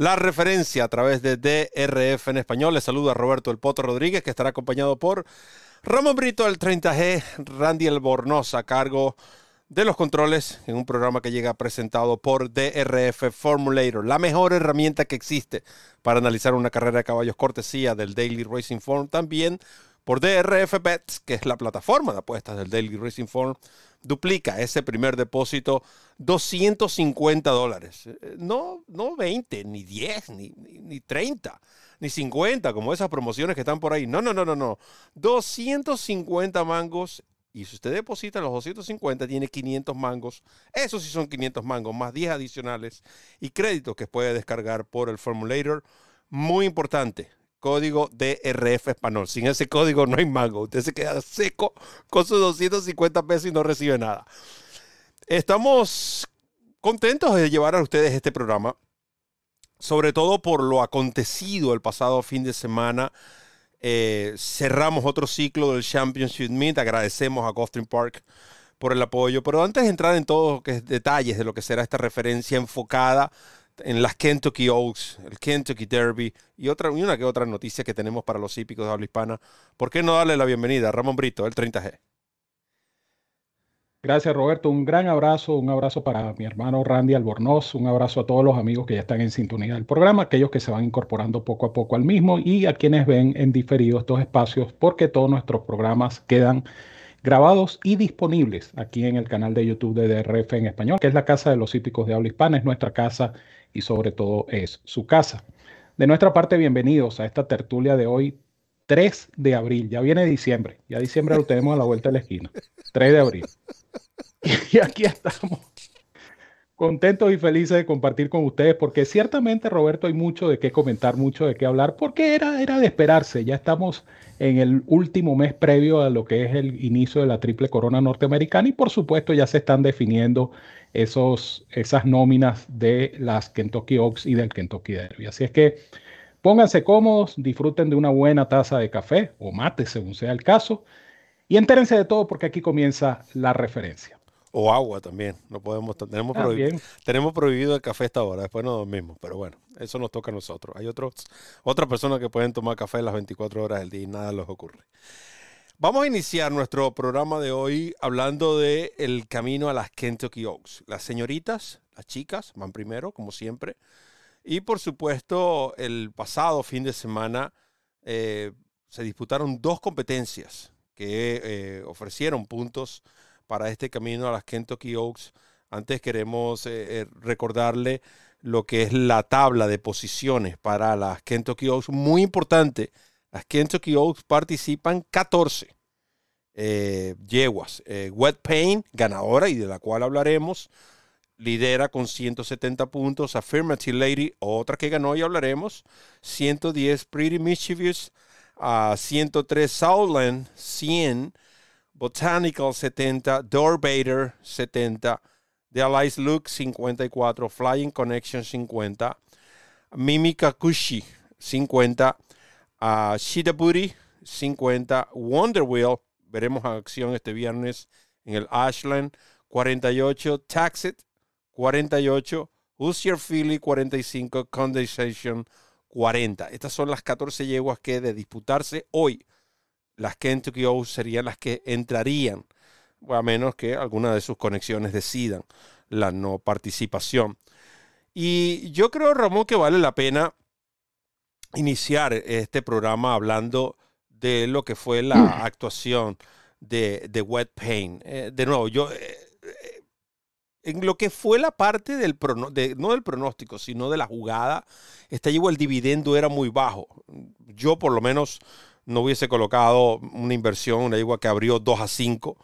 la referencia a través de DRF en español. Les saluda Roberto El Potro Rodríguez, que estará acompañado por Ramón Brito, el 30G, Randy Albornoz a cargo de los controles en un programa que llega presentado por DRF Formulator, la mejor herramienta que existe para analizar una carrera de caballos cortesía del Daily Racing Form. También por DRF Bets, que es la plataforma de apuestas del Daily Racing Form, duplica ese primer depósito 250 dólares. Eh, no, no 20, ni 10, ni, ni, ni 30, ni 50, como esas promociones que están por ahí. No, no, no, no, no. 250 mangos y si usted deposita los 250, tiene 500 mangos. Eso sí son 500 mangos, más 10 adicionales y créditos que puede descargar por el Formulator. Muy importante, código DRF español. Sin ese código no hay mango. Usted se queda seco con sus 250 pesos y no recibe nada. Estamos contentos de llevar a ustedes este programa, sobre todo por lo acontecido el pasado fin de semana eh, cerramos otro ciclo del Championship Meet. Agradecemos a Gulfstream Park por el apoyo. Pero antes de entrar en todos los detalles de lo que será esta referencia enfocada en las Kentucky Oaks, el Kentucky Derby y, otra, una que otra noticia que tenemos para los hípicos de habla hispana, ¿por qué no darle la bienvenida a Ramón Brito, el 30G? Gracias Roberto, un gran abrazo, un abrazo para mi hermano Randy Albornoz, un abrazo a todos los amigos que ya están en sintonía del programa, aquellos que se van incorporando poco a poco al mismo y a quienes ven en diferido estos espacios porque todos nuestros programas quedan grabados y disponibles aquí en el canal de YouTube de DRF en español, que es la casa de los hípicos de habla hispana, es nuestra casa y sobre todo es su casa. De nuestra parte, bienvenidos a esta tertulia de hoy, 3 de abril, ya viene diciembre, ya diciembre lo tenemos a la vuelta de la esquina, 3 de abril. Y aquí estamos, contentos y felices de compartir con ustedes, porque ciertamente, Roberto, hay mucho de qué comentar, mucho de qué hablar, porque era, era de esperarse. Ya estamos en el último mes previo a lo que es el inicio de la triple corona norteamericana y por supuesto ya se están definiendo esos, esas nóminas de las Kentucky Oaks y del Kentucky Derby. Así es que pónganse cómodos, disfruten de una buena taza de café o mate, según sea el caso, y entérense de todo porque aquí comienza la referencia. O agua también. No podemos, tenemos, prohibido, tenemos prohibido el café esta hora, después no dormimos, pero bueno, eso nos toca a nosotros. Hay otros, otras personas que pueden tomar café las 24 horas del día y nada les ocurre. Vamos a iniciar nuestro programa de hoy hablando de camino a las Kentucky Oaks. Las señoritas, las chicas, van primero, como siempre. Y por supuesto, el pasado fin de semana eh, se disputaron dos competencias que eh, ofrecieron puntos para este camino a las Kentucky Oaks. Antes queremos eh, recordarle lo que es la tabla de posiciones para las Kentucky Oaks. Muy importante, las Kentucky Oaks participan 14 eh, yeguas. Wet Pain, ganadora y de la cual hablaremos, lidera con 170 puntos. Affirmative Lady, otra que ganó y hablaremos. 110 Pretty Mischievous, a 103 Southland, 100 Botanical 70, Bader 70, The Allies Look 54, Flying Connection 50, Mimika Kushi 50, uh, Shida Booty 50, Wonder Wheel, veremos acción este viernes en el Ashland 48, Taxit 48, Who's Your Philly 45, Condensation 40. Estas son las 14 yeguas que de disputarse hoy las Kentucky Oaks serían las que entrarían, a menos que alguna de sus conexiones decidan la no participación. Y yo creo, Ramón, que vale la pena iniciar este programa hablando de lo que fue la actuación de, de Wet Pain. Eh, de nuevo, yo... Eh, eh, en lo que fue la parte del de, no del pronóstico, sino de la jugada, este llevo el dividendo era muy bajo. Yo por lo menos no hubiese colocado una inversión, una yegua que abrió 2 a 5.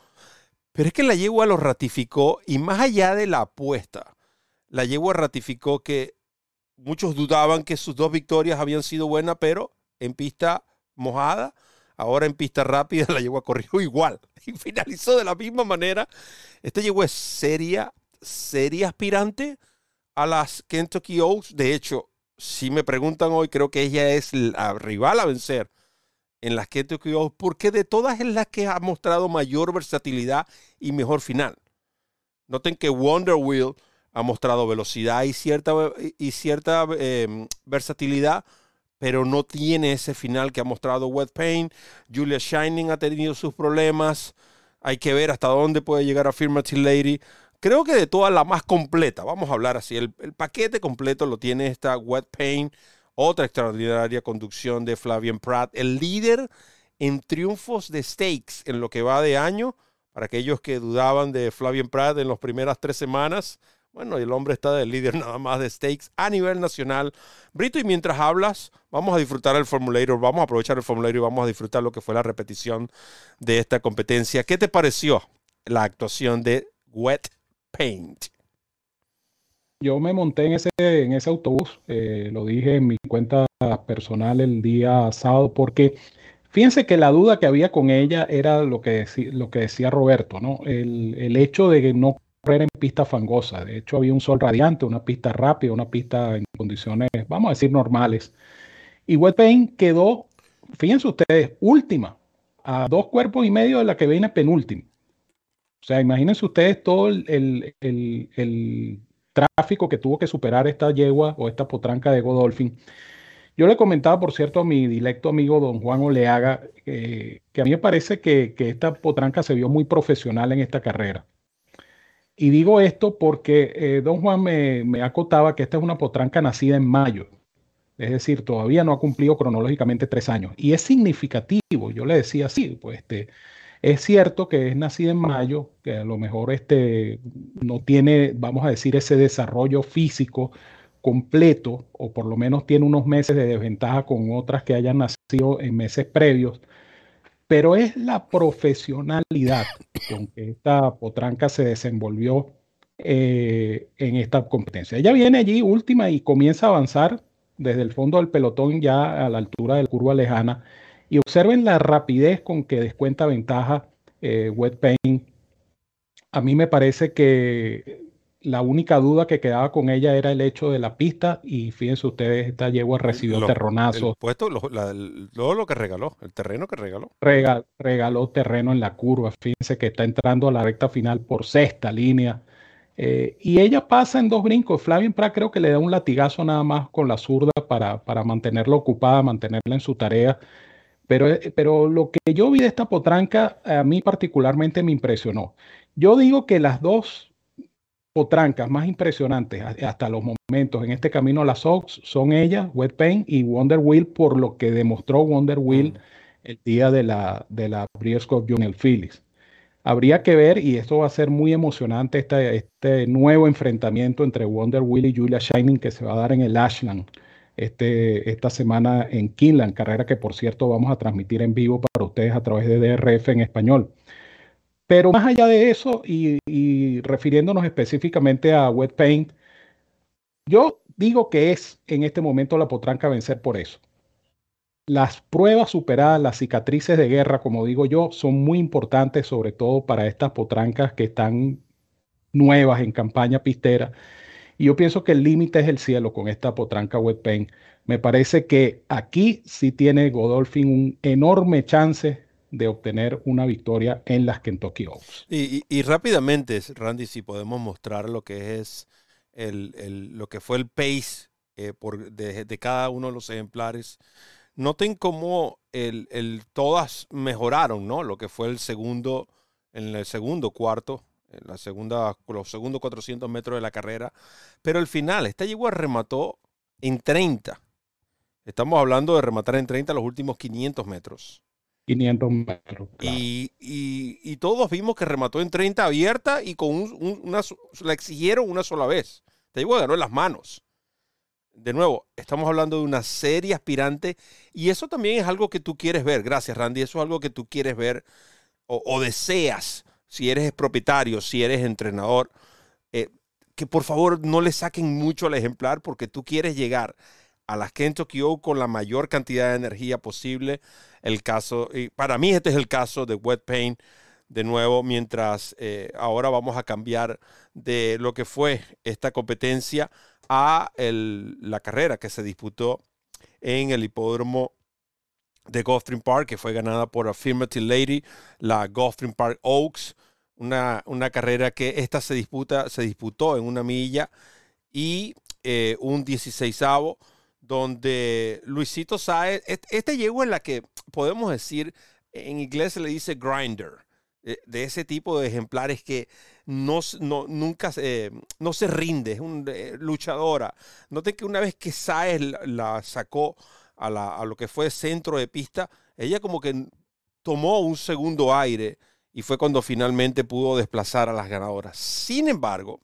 Pero es que la yegua lo ratificó y más allá de la apuesta, la yegua ratificó que muchos dudaban que sus dos victorias habían sido buenas, pero en pista mojada, ahora en pista rápida la a corrió igual y finalizó de la misma manera. Este llegó es seria, seria aspirante a las Kentucky Oaks. De hecho, si me preguntan hoy, creo que ella es la rival a vencer en las Kentucky Oaks, porque de todas es la que ha mostrado mayor versatilidad y mejor final. Noten que Wonder Wheel ha mostrado velocidad y cierta, y cierta em, versatilidad, pero no tiene ese final que ha mostrado Wet Pain. Julia Shining ha tenido sus problemas. Hay que ver hasta dónde puede llegar Affirmative Lady. Creo que de todas la más completa, vamos a hablar así, el, paquete completo lo tiene esta Wet Pain, otra extraordinaria conducción de Flavian Pratt, el líder en triunfos de stakes en lo que va de año. Para aquellos que dudaban de Flavian Pratt en las primeras tres semanas, bueno, el hombre está de líder nada más de stakes a nivel nacional. Brito, y mientras hablas, vamos a disfrutar el formulario, vamos a aprovechar el formulario y vamos a disfrutar lo que fue la repetición de esta competencia. ¿Qué te pareció la actuación de Wet Paint? Yo me monté en ese, en ese autobús, eh, lo dije en mi cuenta personal el día sábado, porque fíjense que la duda que había con ella era lo que, lo que decía Roberto, ¿no? El, el hecho de que no en pista fangosa. De hecho, había un sol radiante, una pista rápida, una pista en condiciones, vamos a decir, normales. Y Wet quedó, fíjense ustedes, última, a dos cuerpos y medio de la que viene penúltima. O sea, imagínense ustedes todo el, tráfico que tuvo que superar esta yegua o esta potranca de Godolphin. Yo le comentaba, por cierto, a mi directo amigo don Juan Oleaga, que a mí me parece que, esta potranca se vio muy profesional en esta carrera. Y digo esto porque eh, don Juan me, me, acotaba que esta es una potranca nacida en mayo. Es decir, todavía no ha cumplido cronológicamente tres años. Y es significativo. Yo le decía, sí, pues este, es cierto que es nacida en mayo, que a lo mejor este, no tiene, vamos a decir, ese desarrollo físico completo, o por lo menos tiene unos meses de desventaja con otras que hayan nacido en meses previos, pero es la profesionalidad con que esta potranca se desenvolvió eh, en esta competencia. Ella viene allí última y comienza a avanzar desde el fondo del pelotón ya a la altura del curva lejana y observen la rapidez con que descuenta ventaja eh, Wet Paint. A mí me parece que la única duda que quedaba con ella era el hecho de la pista y fíjense ustedes, esta yegua recibió terronazo. puesto, lo, lo que regaló, el terreno que regaló. regaló terreno en la curva, fíjense que está entrando a la recta final por sexta línea. Eh, y ella pasa en dos brincos. Flavien Prat creo que le da un latigazo nada más con la zurda para, para mantenerla ocupada, mantenerla en su tarea. Pero, eh, pero lo que yo vi de esta potranca a mí particularmente me impresionó. Yo digo que las dos potrancas más impresionantes hasta los momentos en este camino a las Sox son ella, Wet Paint y Wonder Wheel, por lo que demostró Wonder Wheel el día de la, de la Breeders' Junior Phillies. Habría que ver, y esto va a ser muy emocionante, este, este nuevo enfrentamiento entre Wonder Wheel y Julia Shining que se va a dar en el Ashland este, esta semana en Kinland, carrera que por cierto vamos a transmitir en vivo para ustedes a través de DRF en español. Pero más allá de eso, y, refiriéndonos específicamente a Wet Paint, yo digo que es en este momento la potranca vencer por eso. Las pruebas superadas, las cicatrices de guerra, como digo yo, son muy importantes, sobre todo para estas potrancas que están nuevas en campaña pistera y yo pienso que el límite es el cielo con esta potranca wet paint. Me parece que aquí sí tiene Godolphin un enorme chance de obtener una victoria en las Kentucky Oaks. Y, rápidamente, Randy, si podemos mostrar lo que es el, lo que fue el pace eh, por, de, cada uno de los ejemplares. Noten cómo el, el, todas mejoraron, ¿no? Lo que fue el segundo, en el segundo cuarto, en la segunda, los segundos 400 metros de la carrera. Pero al final, esta yegua remató en 30. Estamos hablando de rematar en 30 los últimos 500 metros. 500 metros. Y, todos vimos que remató en 30 abierta y con una, la exigieron una sola vez. Esta yegua ganó en las manos. De nuevo, estamos hablando de una serie aspirante y eso también es algo que tú quieres ver. Gracias, Randy. Eso es algo que tú quieres ver o deseas si eres propietario, si eres entrenador, eh, que por favor no le saquen mucho al ejemplar porque tú quieres llegar a las Kentucky Oak con la mayor cantidad de energía posible. El caso, y para mí este es el caso de Wet Paint de nuevo, mientras eh, ahora vamos a cambiar de lo que fue esta competencia a la carrera que se disputó en el hipódromo de Gulfstream Park, que fue ganada por Affirmative Lady, la Gulfstream Park Oaks, una, una, carrera que esta se, disputa, se disputó en una milla y eh, un 16avo, donde Luisito Saez, este llegó en la que podemos decir, en inglés se le dice grinder, eh, de ese tipo de ejemplares que no, no nunca no se rinde, es una eh, luchadora. Noten que una vez que Saez la, sacó a, la, a, lo que fue centro de pista, ella como que tomó un segundo aire y fue cuando finalmente pudo desplazar a las ganadoras. Sin embargo,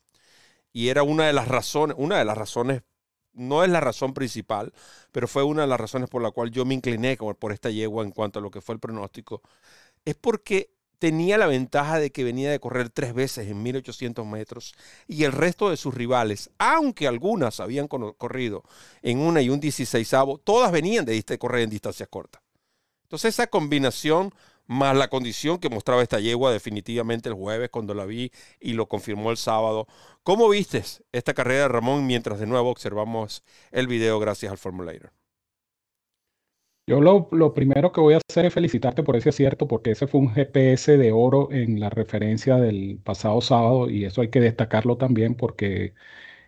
y era una de las razones, una de las razones, no es la razón principal, pero fue una de las razones por la cual yo me incliné por esta yegua en cuanto a lo que fue el pronóstico, es porque tenía la ventaja de que venía de correr tres veces en 1800 metros y el resto de sus rivales, aunque algunas habían corrido en una y un 16 todas venían de correr en distancias cortas. Entonces esa combinación más la condición que mostraba esta yegua definitivamente el jueves cuando la vi y lo confirmó el sábado. ¿Cómo viste esta carrera de Ramón mientras de nuevo observamos el video gracias al Formulator? Yo lo, primero que voy a hacer es felicitarte por ese acierto, porque ese fue un GPS de oro en la referencia del pasado sábado y eso hay que destacarlo también porque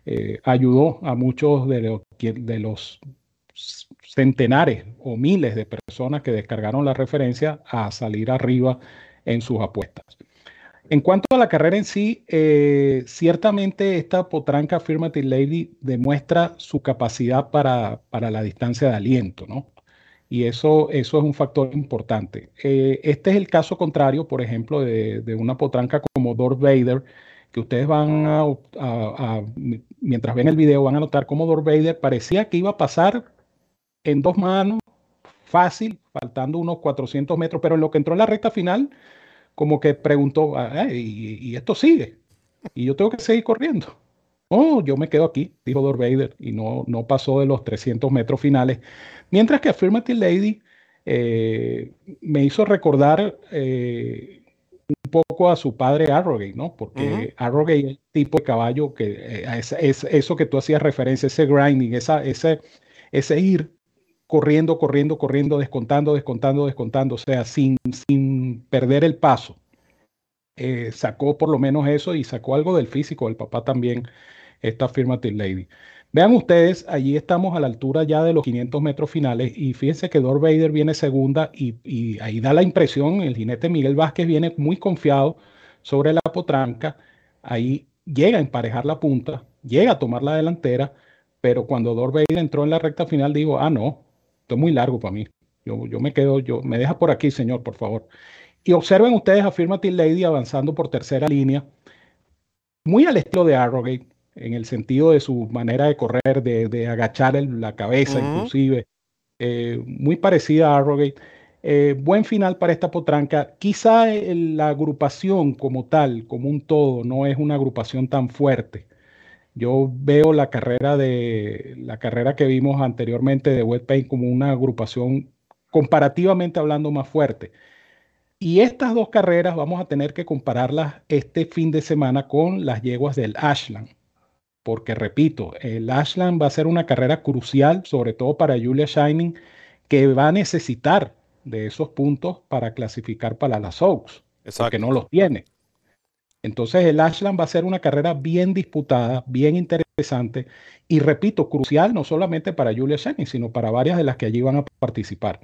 eh, ayudó a muchos de los centenares o miles de personas que descargaron la referencia a salir arriba en sus apuestas. En cuanto a la carrera en sí, eh, ciertamente esta potranca Affirmative Lady demuestra su capacidad para, para la distancia de aliento, ¿no? Y eso, eso es un factor importante. Eh, este es el caso contrario, por ejemplo, de, una potranca como Darth Vader, que ustedes van a, mientras ven el video, van a notar cómo Darth Vader parecía que iba a pasar en dos manos, fácil, faltando unos 400 metros, pero en lo que entró en la recta final, como que preguntó, ah, y, y esto sigue, y yo tengo que seguir corriendo. Oh, yo me quedo aquí, dijo Darth Vader, y no, no pasó de los 300 metros finales. Mientras que Affirmative Lady eh, me hizo recordar eh, un poco a su padre Arrogate, ¿no? Porque Arrogate es el tipo de caballo que eh, es, eso que tú hacías referencia, ese grinding, esa, ese, ese ir corriendo, corriendo, corriendo, descontando, descontando, descontando, o sea, sin, sin perder el paso. sacó por lo menos eso y sacó algo del físico del papá también esta Affirmative Lady. Vean ustedes, allí estamos a la altura ya de los 500 metros finales y fíjense que Dor Vader viene segunda y, ahí da la impresión, el jinete Miguel Vázquez viene muy confiado sobre la potranca, ahí llega a emparejar la punta, llega a tomar la delantera, pero cuando Dor Vader entró en la recta final digo, ah, no, esto es muy largo para mí, yo, yo me quedo, yo, me deja por aquí, señor, por favor. Y observen ustedes a Affirmative Lady avanzando por tercera línea, muy al estilo de Arrogate, en el sentido de su manera de correr, de, agachar la cabeza inclusive, eh, muy parecida a Arrogate. Eh, buen final para esta potranca. Quizá la agrupación como tal, como un todo, no es una agrupación tan fuerte. Yo veo la carrera de la carrera que vimos anteriormente de Wet Paint como una agrupación comparativamente hablando más fuerte. Y estas dos carreras vamos a tener que compararlas este fin de semana con las yeguas del Ashland porque repito, el Ashland va a ser una carrera crucial, sobre todo para Julia Shining, que va a necesitar de esos puntos para clasificar para las Oaks, porque no los tiene. Entonces el Ashland va a ser una carrera bien disputada, bien interesante y repito, crucial no solamente para Julia Shining, sino para varias de las que allí van a participar.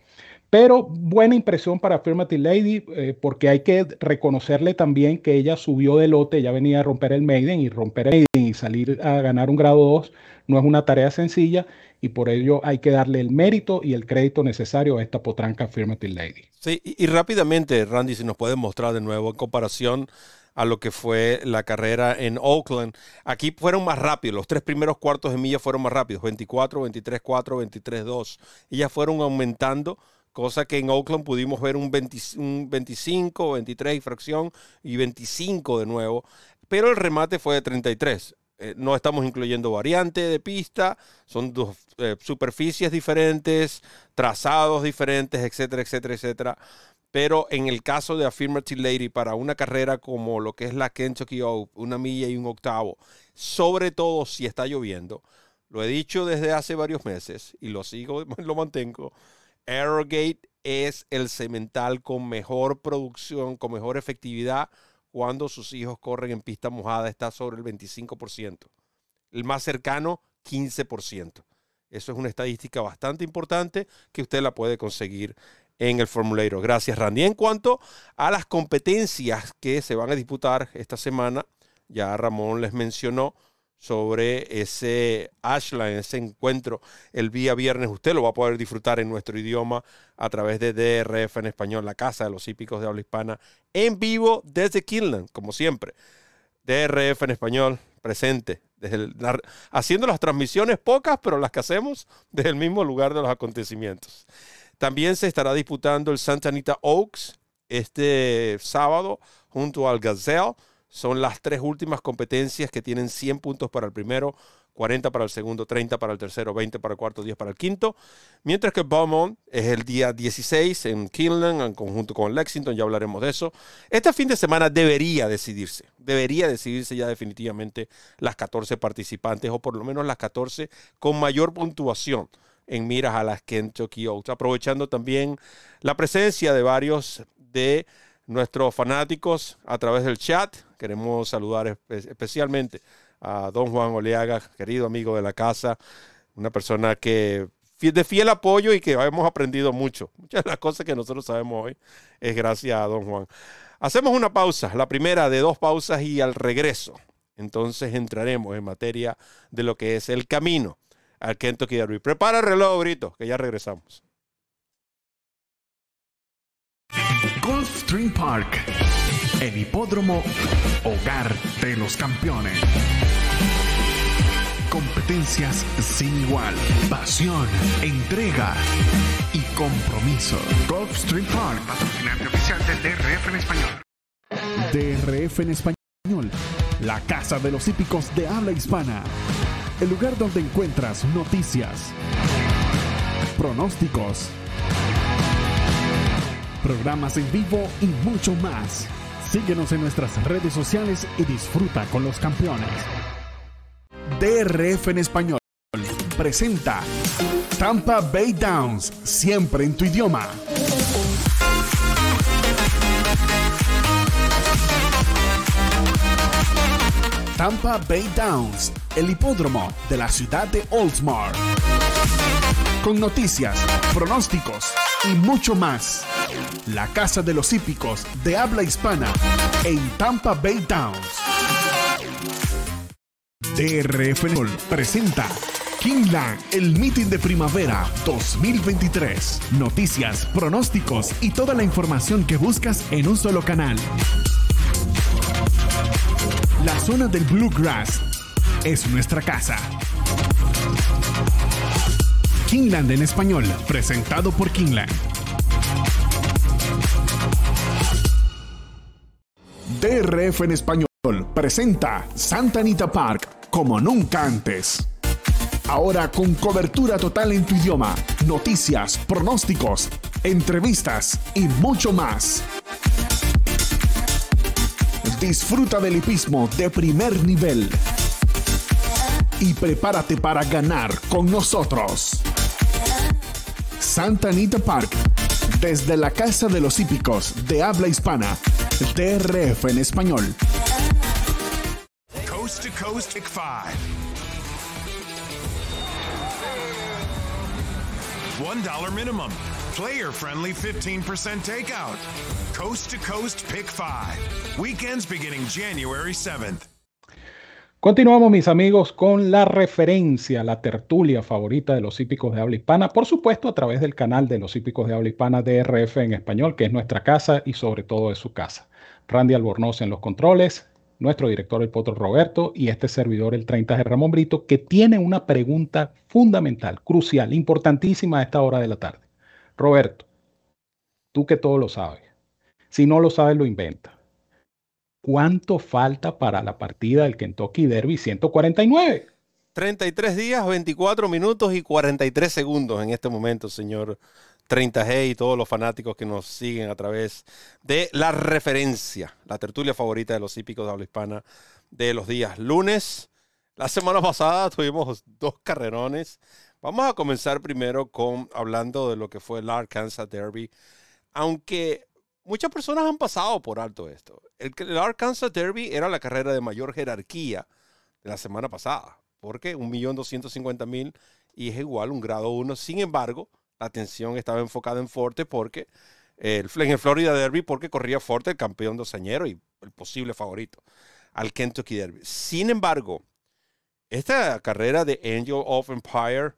Pero buena impresión para Affirmative Lady, eh, porque hay que reconocerle también que ella subió de lote, ya venía a romper el Maiden y romper el Maiden y salir a ganar un grado 2 no es una tarea sencilla y por ello hay que darle el mérito y el crédito necesario a esta potranca Affirmative Lady. Sí, y, y rápidamente, Randy, si nos puedes mostrar de nuevo en comparación a lo que fue la carrera en Oakland. Aquí fueron más rápidos, los tres primeros cuartos de milla fueron más rápidos, 24, 23, 4, 23, 2. Ellas fueron aumentando cosa que en Oakland pudimos ver un, 25, 23 y fracción y 25 de nuevo, pero el remate fue de 33. eh, no estamos incluyendo variante de pista, son dos eh, superficies diferentes, trazados diferentes, etcétera, etcétera, etcétera. Pero en el caso de Affirmative Lady, para una carrera como lo que es la Kentucky Oak, una milla y un octavo, sobre todo si está lloviendo, lo he dicho desde hace varios meses y lo sigo, lo mantengo. Aerogate es el cemental con mejor producción, con mejor efectividad cuando sus hijos corren en pista mojada. Está sobre el 25%. El más cercano, 15%. Eso es una estadística bastante importante que usted la puede conseguir en el formulario. Gracias, Randy. En cuanto a las competencias que se van a disputar esta semana, ya Ramón les mencionó sobre ese Ashland, ese encuentro el día viernes. Usted lo va a poder disfrutar en nuestro idioma a través de DRF en español, la Casa de los Hípicos de Habla Hispana, en vivo desde Kinland, como siempre. DRF en español, presente, desde haciendo las transmisiones pocas, pero las que hacemos desde el mismo lugar de los acontecimientos. También se estará disputando el Santa Anita Oaks este sábado junto al Gazelle son las tres últimas competencias que tienen 100 puntos para el primero, 40 para el segundo, 30 para el tercero, 20 para el cuarto, 10 para el quinto. Mientras que Beaumont es el día 16 en Kinlan, en conjunto con Lexington, ya hablaremos de eso. Este fin de semana debería decidirse, debería decidirse ya definitivamente las 14 participantes, o por lo menos las 14 con mayor puntuación en miras a las Kentucky Oaks, aprovechando también la presencia de varios de nuestros fanáticos a través del chat. Queremos saludar especialmente a don Juan Oleaga, querido amigo de la casa, una persona que de fiel apoyo y que hemos aprendido mucho. Muchas de las cosas que nosotros sabemos hoy es gracias a don Juan. Hacemos una pausa, la primera de dos pausas y al regreso. Entonces entraremos en materia de lo que es el camino al Kentucky Derby. Prepara el reloj, Brito, que ya regresamos. Gulfstream Park, el hipódromo hogar de los campeones. Competencias sin igual, pasión, entrega y compromiso. Gulfstream Park, patrocinante oficial del DRF en español. DRF en español, la casa de los hípicos de habla hispana. El lugar donde encuentras noticias, pronósticos programas en vivo y mucho más. Síguenos en nuestras redes sociales y disfruta con los campeones. DRF en español presenta Tampa Bay Downs, siempre en tu idioma. Tampa Bay Downs, el hipódromo de la ciudad de Oldsmar. Con noticias, pronósticos y mucho más la casa de los hípicos de habla hispana en Tampa Bay Downs. DRF presenta Kingland, el meeting de primavera 2023. Noticias, pronósticos y toda la información que buscas en un solo canal. La zona del Bluegrass es nuestra casa. Kingland en español, presentado por Kingland. DRF en español presenta Santa Anita Park como nunca antes. Ahora con cobertura total en tu idioma, noticias, pronósticos, entrevistas y mucho más. Disfruta del hipismo de primer nivel. Y prepárate para ganar con nosotros. Santa Anita Park, desde la Casa de los Hípicos de habla hispana TRF en español. Coast to Coast Pick 5. $1 minimum. Player friendly 15% takeout. Coast to Coast Pick 5. Weekends beginning January 7th. Continuamos, mis amigos, con la referencia, la tertulia favorita de los hípicos de habla hispana, por supuesto, a través del canal de los hípicos de habla hispana DRF en español, que es nuestra casa y sobre todo es su casa. Randy Albornoz en los controles, nuestro director el Potro Roberto y este servidor el 30 de Ramón Brito, que tiene una pregunta fundamental, crucial, importantísima a esta hora de la tarde. Roberto, tú que todo lo sabes, si no lo sabes, lo inventa. ¿Cuánto falta para la partida del Kentucky Derby 149? 33 días, 24 minutos y 43 segundos en este momento, señor 30G y todos los fanáticos que nos siguen a través de la referencia, la tertulia favorita de los hípicos de habla hispana de los días lunes. La semana pasada tuvimos dos carrerones. Vamos a comenzar primero con hablando de lo que fue el Arkansas Derby. Aunque muchas personas han pasado por alto esto. El, Arkansas Derby era la carrera de mayor jerarquía de la semana pasada. Porque 1.250.000 y es igual un grado 1. Sin embargo, la atención estaba enfocada en Forte porque el, en el Florida Derby porque corría Forte, el campeón dosañero y el posible favorito al Kentucky Derby. Sin embargo, esta carrera de Angel of Empire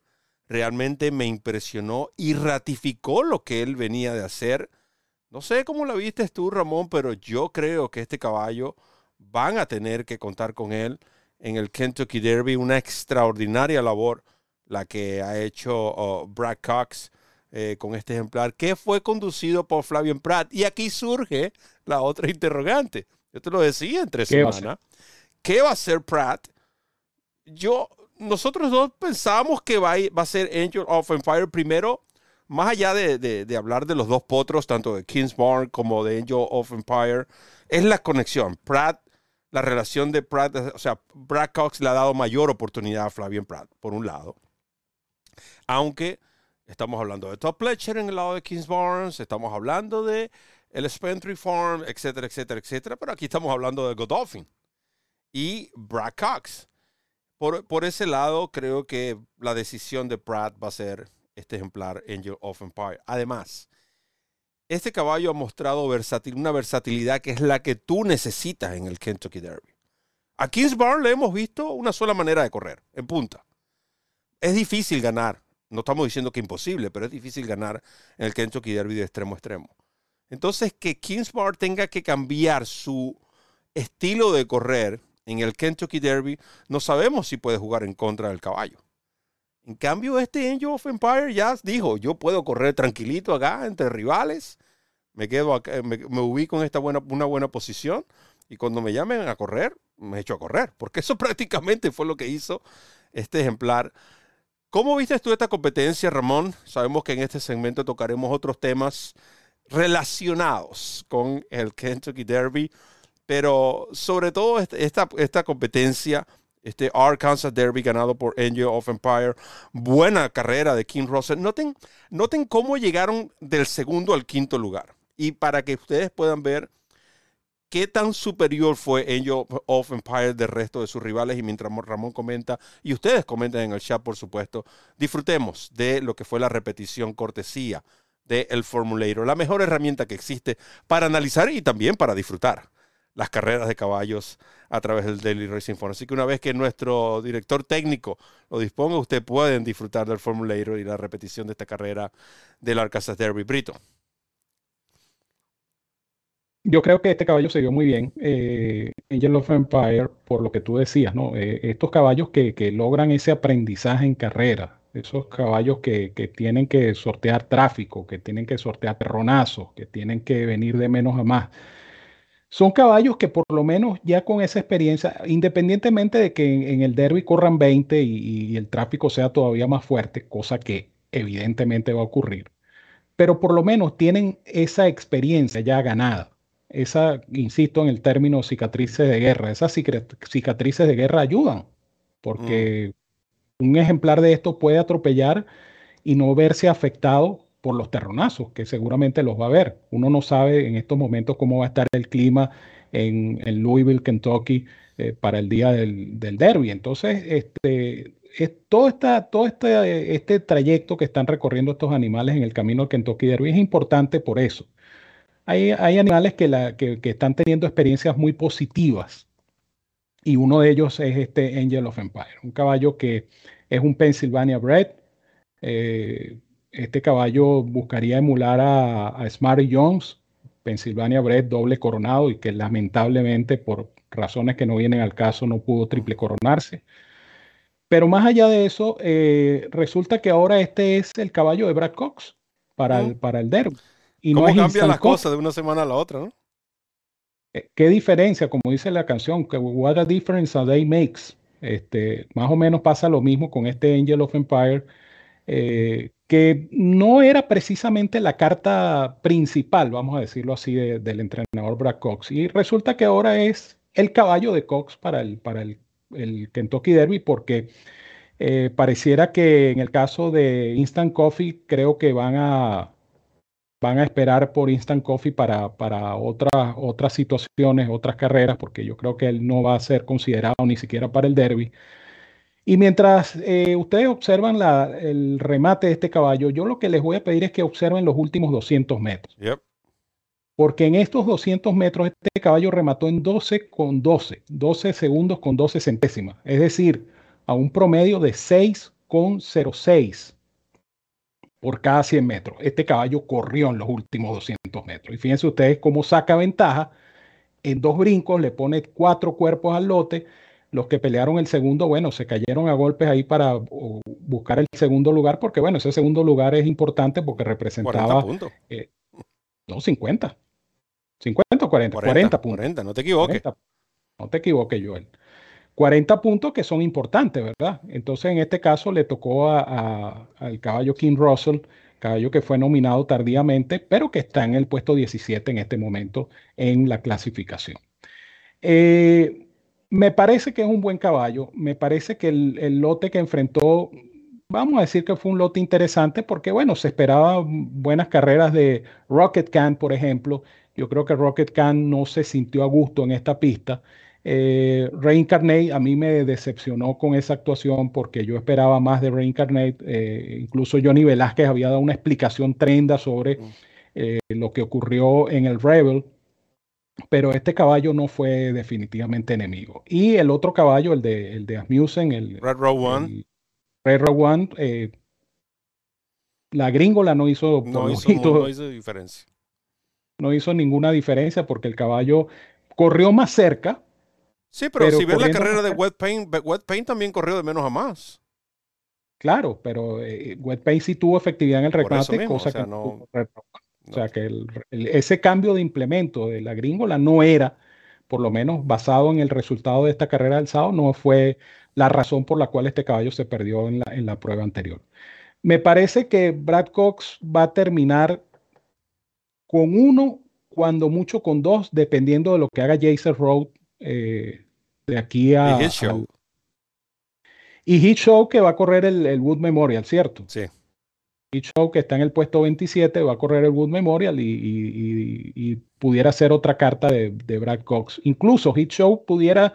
realmente me impresionó y ratificó lo que él venía de hacer. No sé cómo la viste tú, Ramón, pero yo creo que este caballo van a tener que contar con él en el Kentucky Derby. Una extraordinaria labor la que ha hecho oh, Brad Cox eh, con este ejemplar, que fue conducido por Flavian Pratt. Y aquí surge la otra interrogante. Yo te lo decía entre semana. ¿Qué va a hacer Pratt? Yo, nosotros dos pensábamos que va a, va a ser Angel of Empire primero, más allá de, de, hablar de los dos potros, tanto de Kingsborn como de Angel of Empire, es la conexión. Pratt, la relación de Pratt, o sea, Brad Cox le ha dado mayor oportunidad a Flavian Pratt, por un lado. Aunque estamos hablando de Top Pletcher en el lado de Kingsborn, estamos hablando de el Spentry Farm, etcétera, etcétera, etcétera. Pero aquí estamos hablando de Godolphin y Brad Cox. Por, por, ese lado, creo que la decisión de Pratt va a ser este ejemplar Angel of Empire. Además, este caballo ha mostrado una versatilidad que es la que tú necesitas en el Kentucky Derby. A Kings Barn le hemos visto una sola manera de correr, en punta. Es difícil ganar. No estamos diciendo que imposible, pero es difícil ganar en el Kentucky Derby de extremo a extremo. Entonces, que Kingsbar tenga que cambiar su estilo de correr en el Kentucky Derby, no sabemos si puede jugar en contra del caballo. En cambio, este Angel of Empire ya dijo, yo puedo correr tranquilito acá entre rivales, me quedo acá, me, ubico en esta buena, una buena posición y cuando me llamen a correr, me echo a correr, porque eso prácticamente fue lo que hizo este ejemplar. ¿Cómo viste tú esta competencia, Ramón? Sabemos que en este segmento tocaremos otros temas relacionados con el Kentucky Derby, pero sobre todo este, esta, esta competencia, este Arkansas Derby ganado por Angel of Empire, buena carrera de King Russell. Noten, noten cómo llegaron del segundo al quinto lugar. Y para que ustedes puedan ver qué tan superior fue Angel of Empire del resto de sus rivales. Y mientras Ramón comenta, y ustedes comentan en el chat, por supuesto, disfrutemos de lo que fue la repetición cortesía del el Formulator, la mejor herramienta que existe para analizar y también para disfrutar las carreras de caballos a través del Daily Racing Form. Así que una vez que nuestro director técnico lo disponga, ustedes pueden disfrutar del Formulator y la repetición de esta carrera del Arkansas Derby Brito. Yo creo que este caballo se vio muy bien, eh, Angel of Empire, por lo que tú decías. Eh, estos caballos que, que, logran ese aprendizaje en carrera, esos caballos que, tienen que sortear tráfico, que tienen que sortear terronazos, que tienen que venir de menos a más. Son caballos que por lo menos ya con esa experiencia, independientemente de que en, el derby corran 20 y, el tráfico sea todavía más fuerte, cosa que evidentemente va a ocurrir, pero por lo menos tienen esa experiencia ya ganada. Esa, insisto en el término cicatrices de guerra, esas cicatrices de guerra ayudan, porque un ejemplar de esto puede atropellar y no verse afectado por los terronazos, que seguramente los va a ver. Uno no sabe en estos momentos cómo va a estar el clima en, Louisville, Kentucky, eh, para el día del, derby. Entonces, este, es, todo, esta, todo este, este trayecto que están recorriendo estos animales en el camino al Kentucky Derby es importante por eso. Hay, hay animales que, la, que, que están teniendo experiencias muy positivas y uno de ellos es este Angel of Empire, un caballo que es un Pennsylvania Bred. Eh, este caballo buscaría emular a, a Smarty Jones, Pennsylvania Bred doble coronado y que lamentablemente por razones que no vienen al caso no pudo triple coronarse. Pero más allá de eso, eh, resulta que ahora este es el caballo de Brad Cox para, el, para el derby. Y ¿Cómo cambian las cosas de una semana a la otra, no? Eh, ¿Qué diferencia? Como dice la canción, que what a difference a day makes. Este, más o menos pasa lo mismo con este Angel of Empire, eh, que no era precisamente la carta principal, vamos a decirlo así, del entrenador Brad Cox. Y resulta que ahora es el caballo de Cox para el, para el, Kentucky Derby, porque eh, pareciera que en el caso de Instant Coffee, creo que van a, van a esperar por Instant Coffee para, para otras, otras situaciones, otras carreras, porque yo creo que él no va a ser considerado ni siquiera para el derby. Y mientras eh, ustedes observan el remate de este caballo, yo lo que les voy a pedir es que observen los últimos 200 metros. Porque en estos 200 metros este caballo remató en 12 con 12, 12 segundos con 12 centésimas, es decir, a un promedio de 6 con 06 por cada 100 metros. Este caballo corrió en los últimos 200 metros. Y fíjense ustedes cómo saca ventaja. En dos brincos le pone cuatro cuerpos al lote. Los que pelearon el segundo, bueno, se cayeron a golpes ahí para buscar el segundo lugar, porque bueno, ese segundo lugar es importante porque representaba... Eh, no, 50. 50 o 40. 40, puntos. 40, no te equivoques. no te equivoques, Joel. 40 puntos que son importantes, ¿verdad? Entonces, en este caso le tocó al caballo King Russell, caballo que fue nominado tardíamente, pero que está en el puesto 17 en este momento en la clasificación. Eh, me parece que es un buen caballo, me parece que el, lote que enfrentó, vamos a decir que fue un lote interesante porque, bueno, se esperaba buenas carreras de Rocket Can, por ejemplo. Yo creo que Rocket Can no se sintió a gusto en esta pista. Eh, Reincarnate a mí me decepcionó con esa actuación porque yo esperaba más de Reincarnate. Eh, incluso Johnny Velázquez había dado una explicación tremenda sobre mm. eh, lo que ocurrió en el Rebel, pero este caballo no fue definitivamente enemigo. Y el otro caballo, el de, el de Asmussen, el Red Row One. Red Row One, eh, la gringola no hizo, no hizo diferencia. No hizo ninguna diferencia porque el caballo corrió más cerca, Sí, pero, si ves la carrera de Wet Paint, Wet Paint también corrió de menos a más. Claro, pero eh, Wet Paint sí tuvo efectividad en el remate, cosa que no. O sea que ese cambio de implemento de la gringola no era, por lo menos basado en el resultado de esta carrera del sábado, no fue la razón por la cual este caballo se perdió en la, en la prueba anterior. Me parece que Brad Cox va a terminar con uno, cuando mucho con dos, dependiendo de lo que haga Jason Road eh, de aquí a. Y Hit Show. y Hit Show que va a correr el, Wood Memorial, ¿cierto? Sí. Show que está en el puesto 27 va a correr el Wood Memorial y, pudiera ser otra carta de, Brad Cox. Incluso Hit Show pudiera,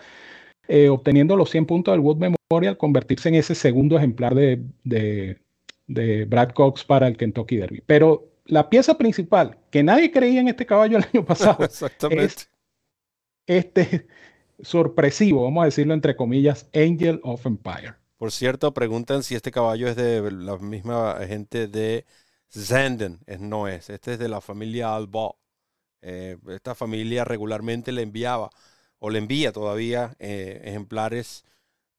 eh, obteniendo los 100 puntos del Wood Memorial, convertirse en ese segundo ejemplar de, de Brad Cox para el Kentucky Derby. Pero la pieza principal, que nadie creía en este caballo el año pasado, Exactamente este sorpresivo, vamos a decirlo entre comillas, Angel of Empire. Por cierto, preguntan si este caballo es de la misma gente de Zanden. no es, este es de la familia Alba. Eh, esta familia regularmente le enviaba o le envía todavía eh, ejemplares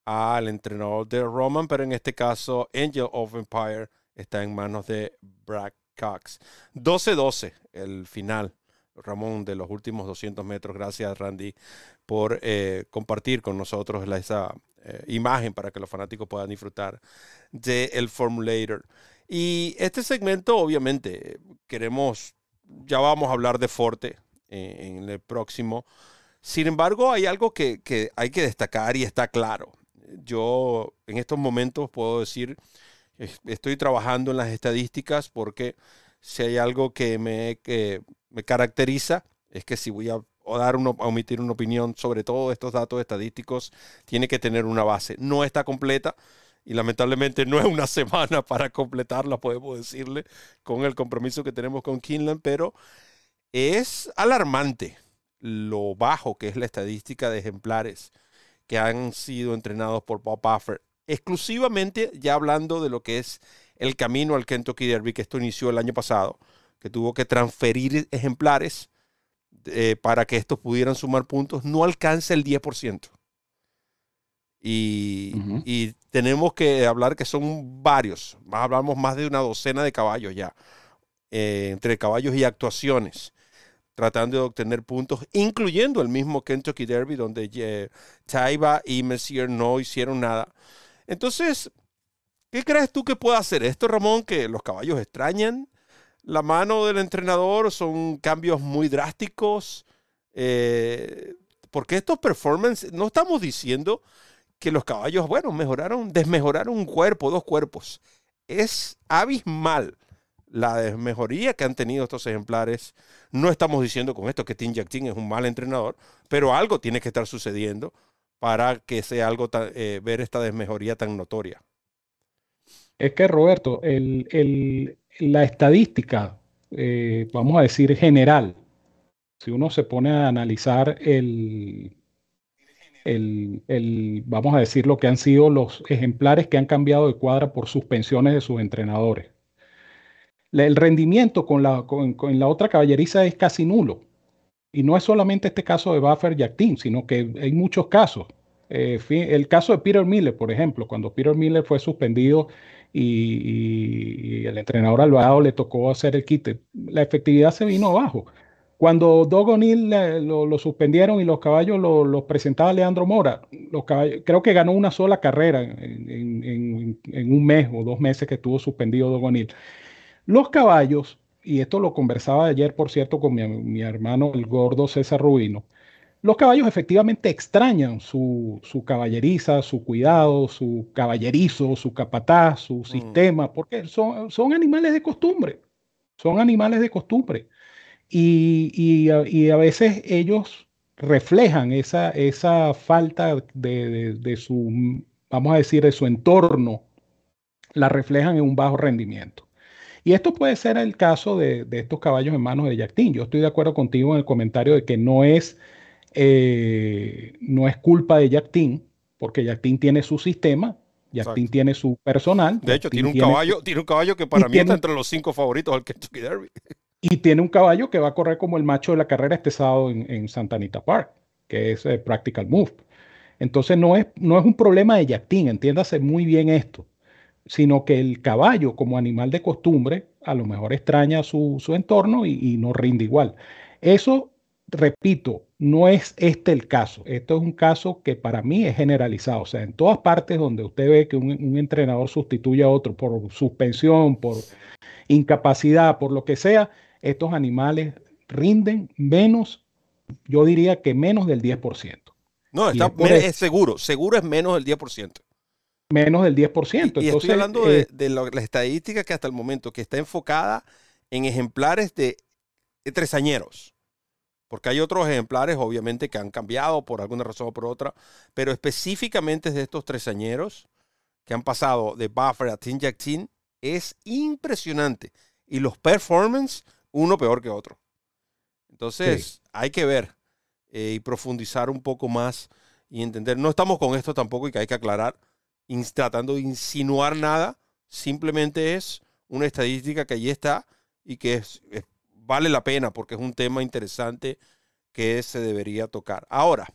al entrenador de Roman, pero en este caso Angel of Empire está en manos de Brad Cox. 12-12 el final Ramón, de los últimos 200 metros. Gracias, Randy, por eh, compartir con nosotros esa eh, imagen para que los fanáticos puedan disfrutar del el Formulator. Y este segmento, obviamente, queremos, ya vamos a hablar de Forte eh, en el próximo. Sin embargo, hay algo que, que hay que destacar y está claro. Yo en estos momentos puedo decir, estoy trabajando en las estadísticas porque si hay algo que me, que me caracteriza es que si voy a, dar uno, omitir una opinión sobre todos estos datos estadísticos, tiene que tener una base. No está completa y lamentablemente no es una semana para completarla, podemos decirle, con el compromiso que tenemos con Kinlan, pero es alarmante lo bajo que es la estadística de ejemplares que han sido entrenados por Bob Buffer. Exclusivamente ya hablando de lo que es el camino al Kentucky Derby, que esto inició el año pasado que tuvo que transferir ejemplares eh, para que estos pudieran sumar puntos, no alcanza el 10%. Y, y, tenemos que hablar que son varios, hablamos más de una docena de caballos ya, eh, entre caballos y actuaciones. tratando de obtener puntos, incluyendo el mismo Kentucky Derby, donde eh, Taiba y Messier no hicieron nada. Entonces, ¿qué crees tú que puede hacer esto, Ramón? Que los caballos extrañan la mano del entrenador, son cambios muy drásticos. Eh, porque estos performances, no estamos diciendo que los caballos, bueno, mejoraron, desmejoraron un cuerpo, dos cuerpos. Es abismal la desmejoría que han tenido estos ejemplares. No estamos diciendo con esto que Tim Jack es un mal entrenador, pero algo tiene que estar sucediendo para que sea algo eh, ver esta desmejoría tan notoria. Es que Roberto, la estadística, eh, vamos a decir general, si uno se pone a analizar el, el, vamos a decir, lo que han sido los ejemplares que han cambiado de cuadra por suspensiones de sus entrenadores. El rendimiento con la, con, la otra caballeriza es casi nulo. Y no es solamente este caso de Buffer y Actin, sino que hay muchos casos. Eh, el caso de Peter Miller, por ejemplo, cuando Peter Miller fue suspendido y, el entrenador Alvarado le tocó hacer el quite, la efectividad se vino abajo. Cuando Doug O'Neill lo, suspendieron y los caballos los presentaba Leandro Mora, los creo que ganó una sola carrera en, un mes o dos meses que estuvo suspendido Doug O'Neill. Los caballos, y esto lo conversaba ayer, por cierto, con mi, hermano el gordo César Rubino, los caballos efectivamente extrañan su, caballeriza, su cuidado, su caballerizo, su capataz, su mm. sistema, porque son, son animales de costumbre. Son animales de costumbre y, a, veces ellos reflejan esa, esa falta de, su, vamos a decir, de su entorno, la reflejan en un bajo rendimiento. Y esto puede ser el caso de, estos caballos en manos de Yactín. Yo estoy de acuerdo contigo en el comentario de que no es, eh, no es culpa de Yactín, porque Yactín tiene su sistema, Yactín tiene su personal. De hecho, tiene un, caballo, tiene un caballo que para mí está entre los cinco favoritos del Kentucky Derby. Y tiene un caballo que va a correr como el macho de la carrera este sábado en, Santa Anita Park, que es eh, Practical Move. Entonces no es, no es un problema de Yactín, entiéndase muy bien esto, sino que el caballo como animal de costumbre a lo mejor extraña su, entorno y, no rinde igual. Eso, repito, no es este el caso. Esto es un caso que para mí es generalizado. O sea, en todas partes donde usted ve que un, un entrenador sustituye a otro por suspensión, por incapacidad, por lo que sea, estos animales rinden menos, yo diría que menos del 10%. No, está, es, seguro, seguro es menos del 10%. Menos del 10%. Y, estoy hablando de, eh, la, estadística que hasta el momento, que está enfocada en ejemplares de, tresañeros. Porque hay otros ejemplares, obviamente, que han cambiado por alguna razón o por otra, pero específicamente de estos tresañeros que han pasado de Buffer a Tin Jack Tin, es impresionante. Y los performance uno peor que otro. Entonces, hay que ver eh, y profundizar un poco más y entender. No estamos con esto tampoco y que hay que aclarar, tratando de insinuar nada. Simplemente es una estadística que allí está y que vale la pena porque es un tema interesante que se debería tocar. Ahora,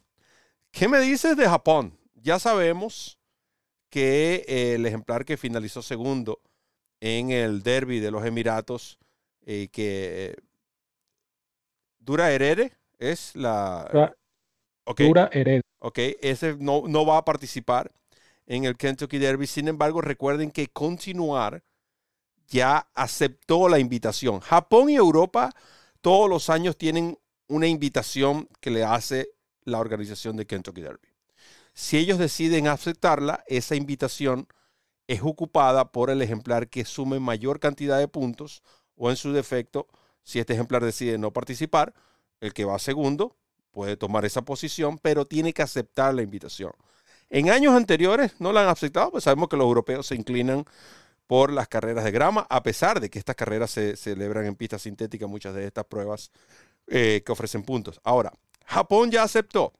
¿qué me dices de Japón? Ya sabemos que el ejemplar que finalizó segundo en el derby de los Emiratos eh, que Dura Herede es la... Dura Herede. Ok, ese no, no va a participar en el Kentucky Derby. Sin embargo, recuerden que Continuar ya aceptó la invitación. Japón y Europa todos los años tienen una invitación que le hace la organización de Kentucky Derby. Si ellos deciden aceptarla, esa invitación es ocupada por el ejemplar que sume mayor cantidad de puntos o en su defecto, si este ejemplar decide no participar, el que va segundo puede tomar esa posición, pero tiene que aceptar la invitación. En años anteriores no la han aceptado, pues sabemos que los europeos se inclinan por las carreras de grama, a pesar de que estas carreras se celebran en pistas sintéticas, muchas de estas pruebas eh, que ofrecen puntos. Ahora, Japón ya aceptó.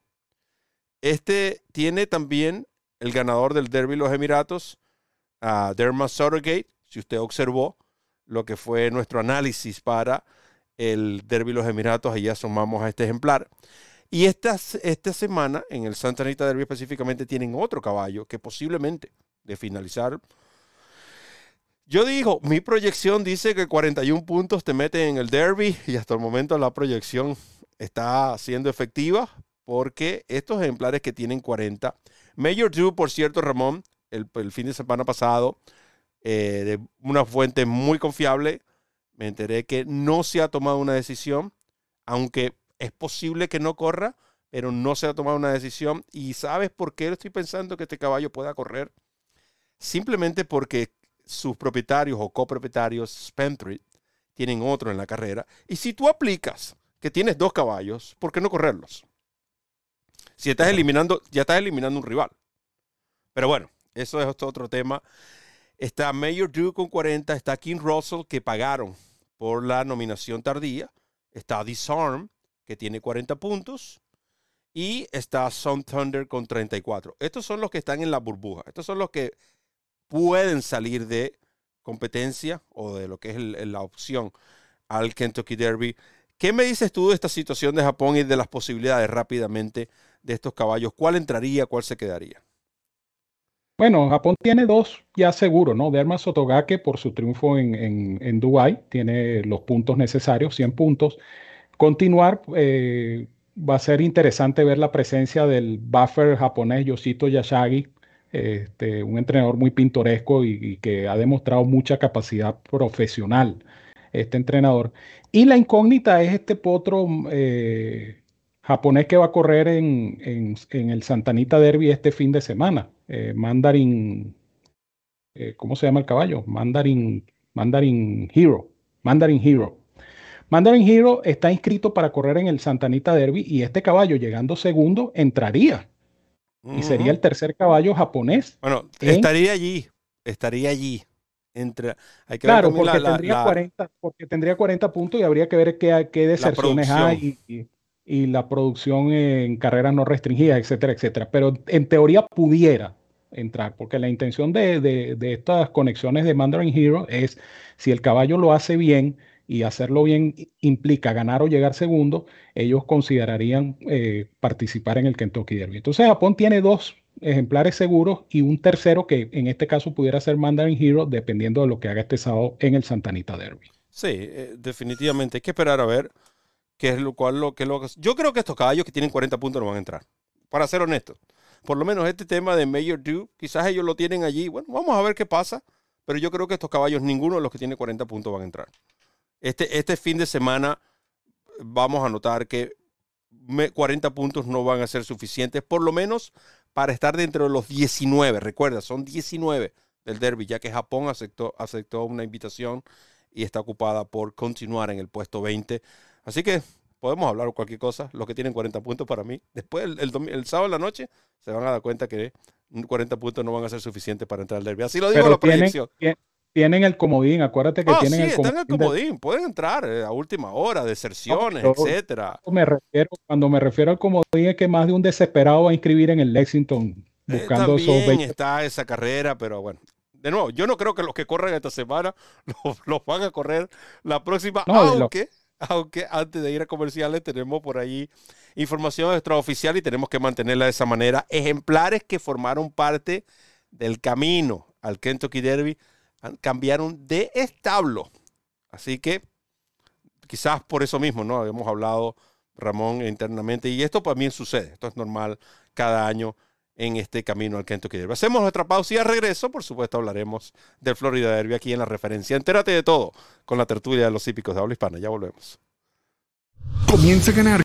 Este tiene también el ganador del Derby Los Emiratos, a Derma si usted observó, lo que fue nuestro análisis para el Derby Los Emiratos. Allí asomamos a este ejemplar. Y esta, esta semana, en el Santa Anita Derby específicamente, tienen otro caballo que posiblemente, de finalizar, Yo digo, mi proyección dice que 41 puntos te meten en el derby y hasta el momento la proyección está siendo efectiva porque estos ejemplares que tienen 40, Major Drew, por cierto, Ramón, el, fin de semana pasado, eh, de una fuente muy confiable, me enteré que no se ha tomado una decisión, aunque es posible que no corra, pero no se ha tomado una decisión. ¿Y sabes por qué estoy pensando que este caballo pueda correr? Simplemente porque sus propietarios o copropietarios, Spentry, tienen otro en la carrera. Y si tú aplicas que tienes dos caballos, ¿por qué no correrlos? Si estás eliminando, ya estás eliminando un rival. Pero bueno, eso es otro tema. Está Mayor Drew con 40, está King Russell que pagaron por la nominación tardía, está Disarm que tiene 40 puntos y está Sun Thunder con 34. Estos son los que están en la burbuja. Estos son los que pueden salir de competencia o de lo que es la opción al Kentucky Derby. ¿Qué me dices tú de esta situación de Japón y de las posibilidades rápidamente de estos caballos? ¿Cuál entraría, cuál se quedaría? Bueno, Japón tiene dos ya seguro, ¿no? Derma Sotogake por su triunfo en, en, Dubái tiene los puntos necesarios, 100 puntos. Continuar, eh, va a ser interesante ver la presencia del buffer japonés Yoshito Yashagi, este, un entrenador muy pintoresco y, que ha demostrado mucha capacidad profesional, este entrenador. Y la incógnita es este potro eh, japonés que va a correr en, el Santanita Derby este fin de semana, eh, Mandarin, eh, ¿cómo se llama el caballo? Mandarin, Mandarin Hero, Mandarin Hero. Mandarin Hero está inscrito para correr en el Santanita Derby y este caballo llegando segundo entraría y sería el tercer caballo japonés. Bueno, estaría allí, estaría allí. Entre, hay que claro, porque, tendría 40, porque tendría 40 puntos y habría que ver qué, qué deserciones hay y, la producción en carreras no restringidas, etcétera, etcétera. Pero en teoría pudiera entrar, porque la intención de, de, de estas conexiones de Mandarin Hero es, si el caballo lo hace bien, y hacerlo bien implica ganar o llegar segundo, ellos considerarían eh, participar en el Kentucky Derby. Entonces Japón tiene dos ejemplares seguros y un tercero que en este caso pudiera ser Mandarin Hero dependiendo de lo que haga este sábado en el Santanita Derby. Sí, eh, definitivamente hay que esperar a ver qué es lo cual lo que lo yo creo que estos caballos que tienen 40 puntos no van a entrar. Para ser honesto, por lo menos este tema de Major Dew, quizás ellos lo tienen allí. Bueno, vamos a ver qué pasa, pero yo creo que estos caballos ninguno de los que tiene 40 puntos van a entrar. Este, este fin de semana vamos a notar que 40 puntos no van a ser suficientes, por lo menos para estar dentro de los 19. Recuerda, son 19 del derby, ya que Japón aceptó, aceptó una invitación y está ocupada por continuar en el puesto 20. Así que podemos hablar cualquier cosa. Los que tienen 40 puntos para mí, después el, el, sábado en la noche se van a dar cuenta que 40 puntos no van a ser suficientes para entrar al derby. Así lo digo la predicción tienen el comodín, acuérdate que ah, tienen el comodín. Están el comodín, pueden entrar eh, a última hora, deserciones, etcétera. Me refiero, cuando me refiero al comodín es que más de un desesperado va a inscribir en el Lexington eh, buscando también está esa carrera, pero bueno. De nuevo, yo no creo que los que corran esta semana los, van a correr la próxima, aunque, aunque antes de ir a comerciales tenemos por ahí información extraoficial y tenemos que mantenerla de esa manera. Ejemplares que formaron parte del camino al Kentucky Derby cambiaron de establo. Así que quizás por eso mismo, ¿no? Habíamos hablado, Ramón, internamente, y esto también sucede, esto es normal cada año en este camino al Kentucky Derby. Hacemos nuestra pausa y a regreso, por supuesto, hablaremos del Florida Derby aquí en la referencia. Entérate de todo con la tertulia de los hípicos de habla hispana. Ya volvemos. Comienza a ganar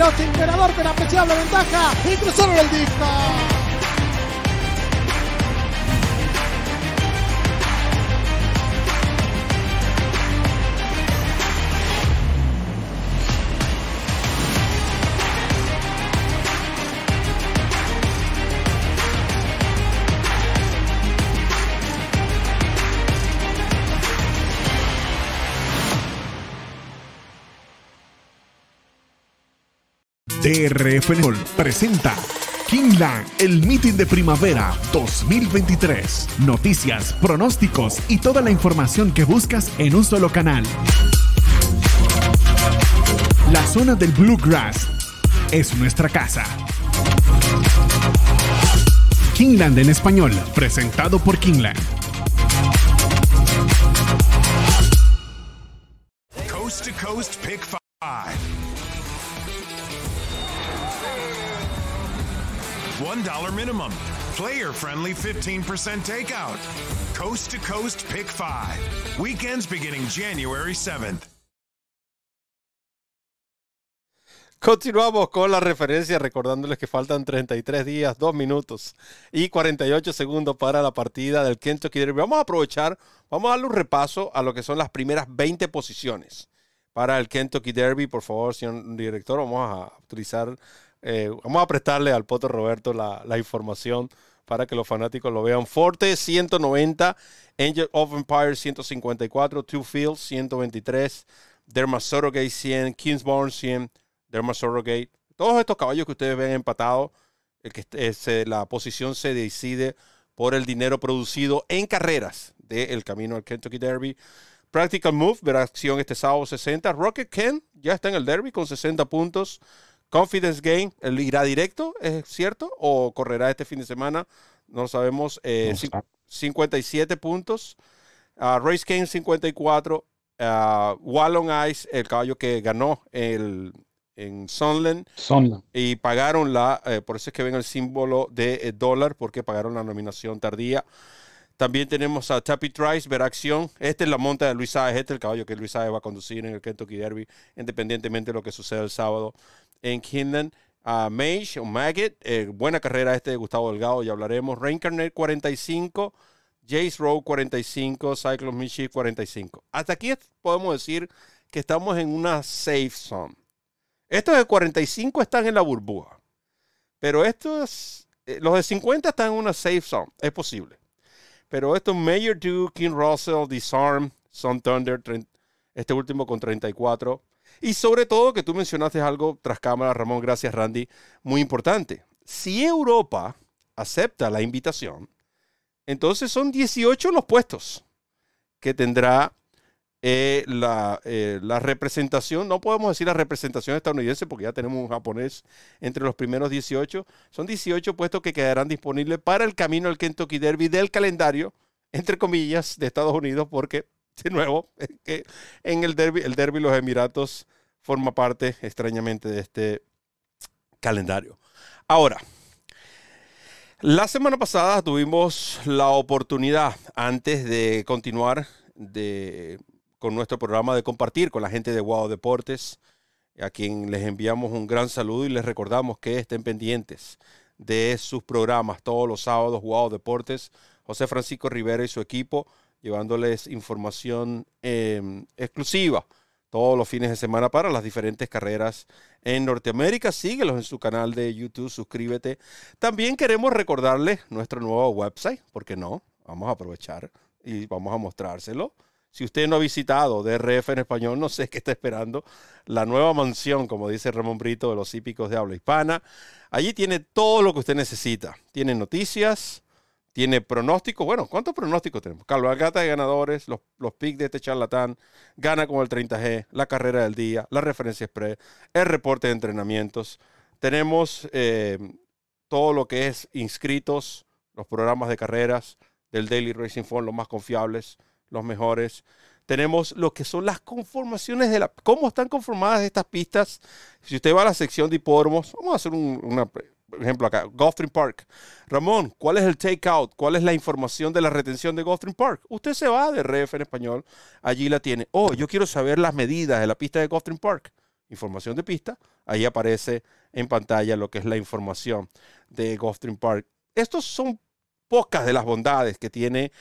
Austin ganador con apreciable ventaja y cruzaron el disco. DRF presenta Kingland, el meeting de primavera 2023. Noticias, pronósticos y toda la información que buscas en un solo canal. La zona del Bluegrass es nuestra casa. Kingland en español, presentado por Kingland. Coast to Coast Pick 5. $1 minimum. Player friendly 15% takeout. Coast to Coast Pick 5. Weekends beginning January 7th. Continuamos con la referencia, recordándoles que faltan 33 días, 2 minutos y 48 segundos para la partida del Kentucky Derby. Vamos a aprovechar, vamos a darle un repaso a lo que son las primeras 20 posiciones para el Kentucky Derby. Por favor, señor director, vamos a utilizar eh, vamos a prestarle al Poto Roberto la, información para que los fanáticos lo vean. Forte 190, Angel of Empire 154, Two Fields 123, Derma Gate 100, Kingsborn 100, Derma Gate. Todos estos caballos que ustedes ven empatados, que es, la posición se decide por el dinero producido en carreras del camino al Kentucky Derby. Practical Move verá acción este sábado 60. Rocket Ken ya está en el Derby con 60 puntos. Confidence Game, ¿él irá directo, es cierto? ¿O correrá este fin de semana? No lo sabemos. 57 eh, puntos. Uh, Race Game 54. Uh, Wallon Ice, el caballo que ganó el, en Sunland. Y pagaron la, eh, por eso es que ven el símbolo de eh, dólar, porque pagaron la nominación tardía. También tenemos a Tappy Trice, ver acción. Esta es la monta de Luis Sáez, este es el caballo que Luis Sáez va a conducir en el Kentucky Derby, independientemente de lo que suceda el sábado en Kinlan. Uh, Mage o Maggot, eh, buena carrera este de Gustavo Delgado, ya hablaremos. Reincarnate 45, Jace Rowe 45, Cyclone Michi 45. Hasta aquí podemos decir que estamos en una safe zone. Estos de 45 están en la burbuja, pero estos, eh, los de 50 están en una safe zone, es posible. Pero estos Mayor Duke, King Russell, Disarm, Sun Thunder, este último con 34, y sobre todo que tú mencionaste algo tras cámara, Ramón, gracias Randy, muy importante. Si Europa acepta la invitación, entonces son 18 los puestos que tendrá eh, la, eh, la, representación, no podemos decir la representación estadounidense porque ya tenemos un japonés entre los primeros 18, son 18 puestos que quedarán disponibles para el camino al Kentucky Derby del calendario, entre comillas, de Estados Unidos, porque de nuevo, en el derby, el derby los Emiratos forma parte extrañamente de este calendario. Ahora, la semana pasada tuvimos la oportunidad, antes de continuar de, con nuestro programa, de compartir con la gente de Wow Deportes, a quien les enviamos un gran saludo y les recordamos que estén pendientes de sus programas todos los sábados, Wow Deportes, José Francisco Rivera y su equipo llevándoles información em, exclusiva todos los fines de semana para las diferentes carreras en Norteamérica. Síguelos en su canal de YouTube, suscríbete. También queremos recordarles nuestro nuevo website, porque no, vamos a aprovechar y vamos a mostrárselo, Si usted no ha visitado DRF en español, no sé qué está esperando. La nueva mansión, como dice Ramón Brito, de los hípicos de habla hispana. Allí tiene todo lo que usted necesita. Tiene noticias, tiene pronósticos. Bueno, ¿cuántos pronósticos tenemos? Calvagata de ganadores, los, los picks de este charlatán, gana con el 30G, la carrera del día, la referencia express, el reporte de entrenamientos. Tenemos eh, todo lo que es inscritos, los programas de carreras del Daily Racing Form, los más confiables los mejores. Tenemos lo que son las conformaciones de la... ¿Cómo están conformadas estas pistas? Si usted va a la sección de hipódromos, vamos a hacer un ejemplo acá, Gulfstream Park. Ramón, ¿cuál es el takeout? ¿Cuál es la información de la retención de Gulfstream Park? Usted se va de RF en español, allí la tiene. Oh, yo quiero saber las medidas de la pista de Gulfstream Park. Información de pista, ahí aparece en pantalla lo que es la información de Gulfstream Park. Estos son pocas de las bondades que tiene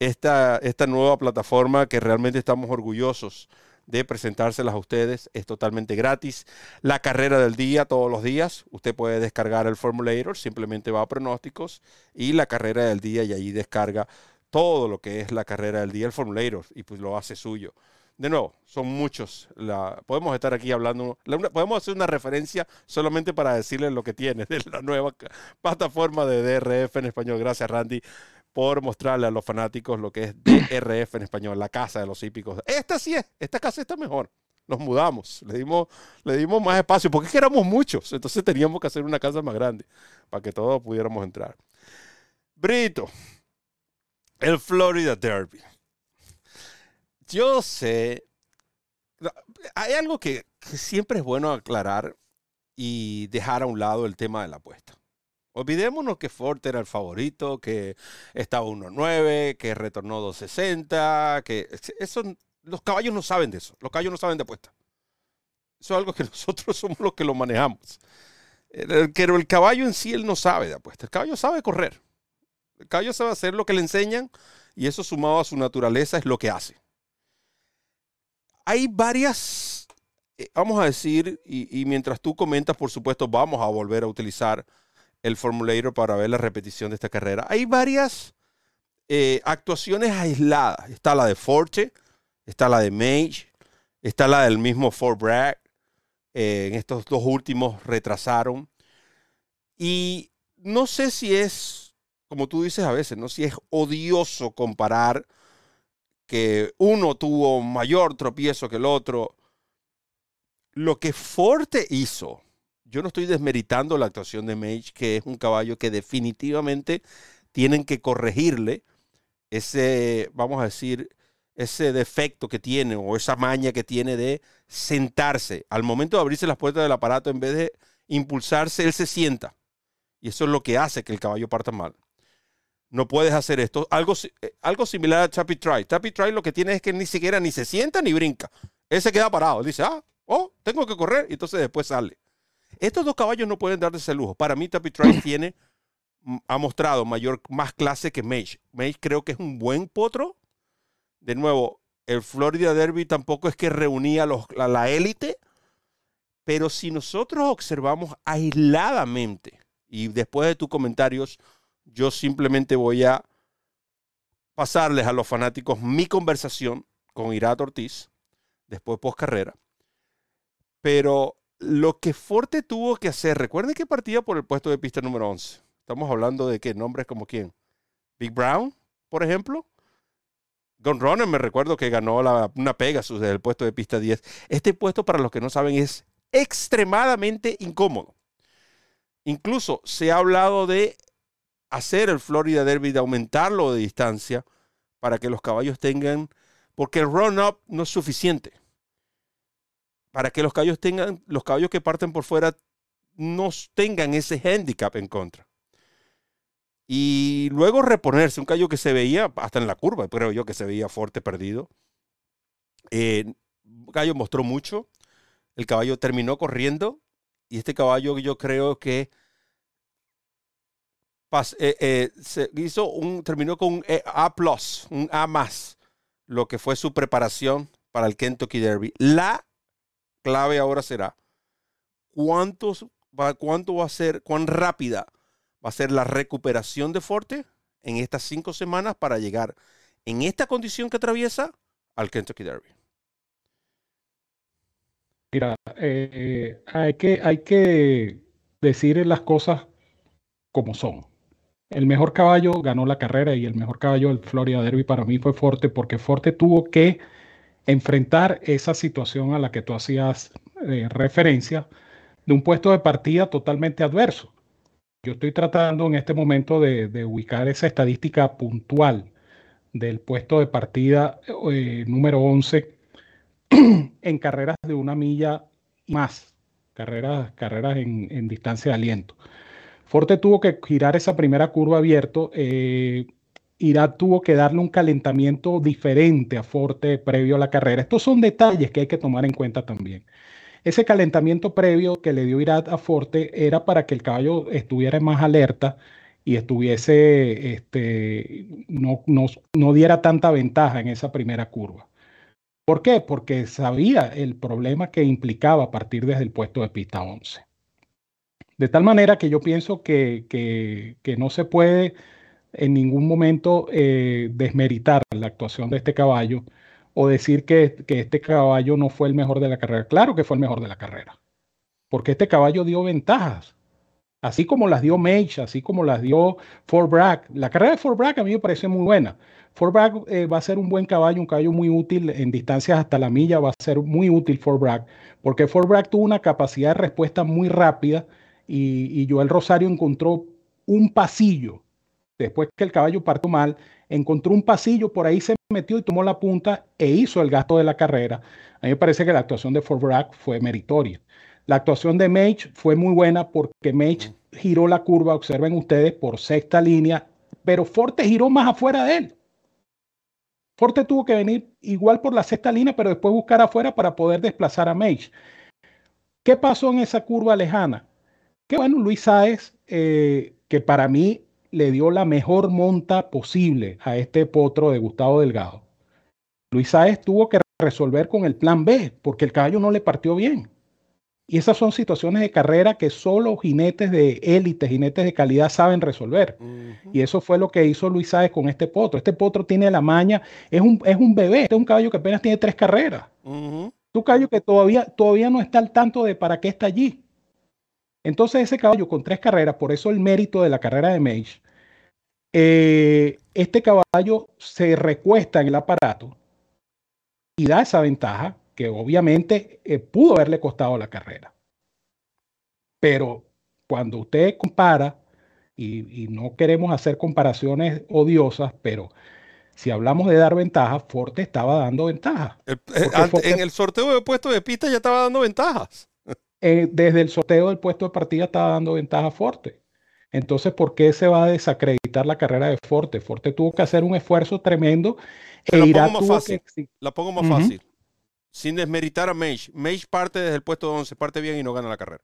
esta, esta nueva plataforma que realmente estamos orgullosos de presentárselas a ustedes. Es totalmente gratis. La carrera del día todos los días. Usted puede descargar el Formulator, simplemente va a pronósticos y la carrera del día y ahí descarga todo lo que es la carrera del día, el Formulator, y pues lo hace suyo. De nuevo, son muchos. La, podemos estar aquí hablando, podemos hacer una referencia solamente para decirles lo que tiene de la nueva plataforma de DRF en español. Gracias, Randy por mostrarle a los fanáticos lo que es DRF en español, la casa de los hípicos. Esta sí es, esta casa está mejor. Nos mudamos, le dimos, le dimos más espacio, porque es que éramos muchos, entonces teníamos que hacer una casa más grande para que todos pudiéramos entrar. Brito, el Florida Derby. Yo sé, hay algo que siempre es bueno aclarar y dejar a un lado el tema de la apuesta. Olvidémonos que Ford era el favorito, que estaba 1.9, que retornó 2.60, que eso, los caballos no saben de eso, los caballos no saben de apuesta. Eso es algo que nosotros somos los que lo manejamos. Pero el caballo en sí, él no sabe de apuesta. El caballo sabe correr. El caballo sabe hacer lo que le enseñan y eso sumado a su naturaleza es lo que hace. Hay varias, eh, vamos a decir, y, y mientras tú comentas, por supuesto, vamos a volver a utilizar el formulator para ver la repetición de esta carrera. Hay varias eh, actuaciones aisladas. Está la de Forte, está la de Mage, está la del mismo Fort Bragg. Eh, en estos dos últimos retrasaron. Y no sé si es, como tú dices a veces, no si es odioso comparar que uno tuvo mayor tropiezo que el otro. Lo que Forte hizo yo no estoy desmeritando la actuación de Mage, que es un caballo que definitivamente tienen que corregirle ese, vamos a decir, ese defecto que tiene o esa maña que tiene de sentarse. Al momento de abrirse las puertas del aparato, en vez de impulsarse, él se sienta. Y eso es lo que hace que el caballo parta mal. No puedes hacer esto. Algo, eh, algo similar a Chappy Try. Chappy Try lo que tiene es que ni siquiera ni se sienta ni brinca. Él se queda parado. Él dice, ah, oh, tengo que correr. Y entonces después sale. Estos dos caballos no pueden darse ese lujo. Para mí, Tappy Trice tiene, mm, ha mostrado mayor, más clase que Mage. Mage creo que es un buen potro. De nuevo, el Florida Derby tampoco es que reunía los, la élite, pero si nosotros observamos aisladamente, y después de tus comentarios, yo simplemente voy a pasarles a los fanáticos mi conversación con Irat Ortiz, después post carrera. Pero lo que Forte tuvo que hacer, recuerden que partía por el puesto de pista número 11. Estamos hablando de qué nombres como quién. Big Brown, por ejemplo. Gun Runner, me recuerdo que ganó la, una Pegasus desde el puesto de pista 10. Este puesto, para los que no saben, es extremadamente incómodo. Incluso se ha hablado de hacer el Florida Derby, de aumentarlo de distancia para que los caballos tengan, porque el run-up no es suficiente para que los caballos tengan, los caballos que parten por fuera no tengan ese handicap en contra. Y luego reponerse, un caballo que se veía, hasta en la curva, creo yo que se veía fuerte perdido. Eh, mostró mucho, el caballo terminó corriendo y este caballo yo creo que eh, eh, se hizo un, terminó con un A+, un A más, lo que fue su preparación para el Kentucky Derby. La clave ahora será cuántos va, cuánto va a ser, cuán rápida va a ser la recuperación de Forte en estas cinco semanas para llegar en esta condición que atraviesa al Kentucky Derby? Mira, eh, hay, que, hay que decir las cosas como son. El mejor caballo ganó la carrera y el mejor caballo del Florida Derby para mí fue Forte porque Forte tuvo que enfrentar esa situación a la que tú hacías eh, referencia de un puesto de partida totalmente adverso. Yo estoy tratando en este momento de, ubicar esa estadística puntual del puesto de partida eh, número 11 en carreras de una milla más, carreras, carreras en, distancia de aliento. Forte tuvo que girar esa primera curva abierto. Eh, Irá tuvo que darle un calentamiento diferente a Forte previo a la carrera. Estos son detalles que hay que tomar en cuenta también. Ese calentamiento previo que le dio Irat a Forte era para que el caballo estuviera más alerta y estuviese, este, no, no, no diera tanta ventaja en esa primera curva. ¿Por qué? Porque sabía el problema que implicaba partir desde el puesto de pista 11. De tal manera que yo pienso que, que, no se puede en ningún momento eh, desmeritar la actuación de este caballo o decir que, que, este caballo no fue el mejor de la carrera. Claro que fue el mejor de la carrera, porque este caballo dio ventajas, así como las dio Mage, así como las dio Fort Bragg. La carrera de Fort Bragg a mí me parece muy buena. Fort Bragg eh, va a ser un buen caballo, un caballo muy útil en distancias hasta la milla, va a ser muy útil Fort Bragg, porque Fort Bragg tuvo una capacidad de respuesta muy rápida y, Joel Rosario encontró un pasillo, después que el caballo partió mal, encontró un pasillo, por ahí se metió y tomó la punta e hizo el gasto de la carrera. A mí me parece que la actuación de Fort Bragg fue meritoria. La actuación de Mage fue muy buena porque Mage giró la curva, observen ustedes, por sexta línea, pero Forte giró más afuera de él. Forte tuvo que venir igual por la sexta línea, pero después buscar afuera para poder desplazar a Mage. ¿Qué pasó en esa curva lejana? Que bueno, Luis Sáez, eh, que para mí le dio la mejor monta posible a este potro de Gustavo Delgado. Luis Sáez tuvo que resolver con el plan B, porque el caballo no le partió bien. Y esas son situaciones de carrera que solo jinetes de élite, jinetes de calidad saben resolver. Y eso fue lo que hizo Luis Sáez con este potro. Este potro tiene la maña, es un, es un bebé, este es un caballo que apenas tiene tres carreras. Un caballo que todavía, todavía no está al tanto de para qué está allí. Entonces ese caballo con tres carreras, por eso el mérito de la carrera de Mage, eh, este caballo se recuesta en el aparato y da esa ventaja que obviamente eh, pudo haberle costado la carrera. Pero cuando usted compara, y, no queremos hacer comparaciones odiosas, pero si hablamos de dar ventaja, Forte estaba dando ventaja. Eh, en el sorteo de puesto de pista ya estaba dando ventajas. Eh, desde el sorteo del puesto de partida estaba dando ventaja Forte. Entonces, ¿por qué se va a desacreditar la carrera de Forte? Forte tuvo que hacer un esfuerzo tremendo. E la, pongo más fácil, la pongo más fácil sin desmeritar a Mage. Mage parte desde el puesto 11, parte bien y no gana la carrera.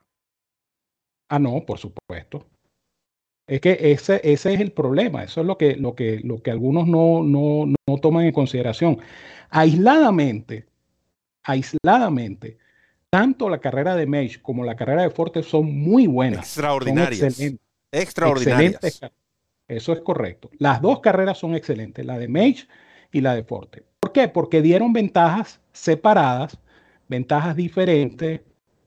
Ah, no, por supuesto. Es que ese, ese es el problema. Eso es lo que, lo que, lo que algunos no, no, no toman en consideración. Aisladamente, aisladamente, tanto la carrera de Mage como la carrera de Forte son muy buenas. Extraordinarias. extraordinarias. Eso es correcto. Las dos carreras son excelentes, la de Mage y la de Forte. ¿Por qué? Porque dieron ventajas separadas, ventajas diferentes,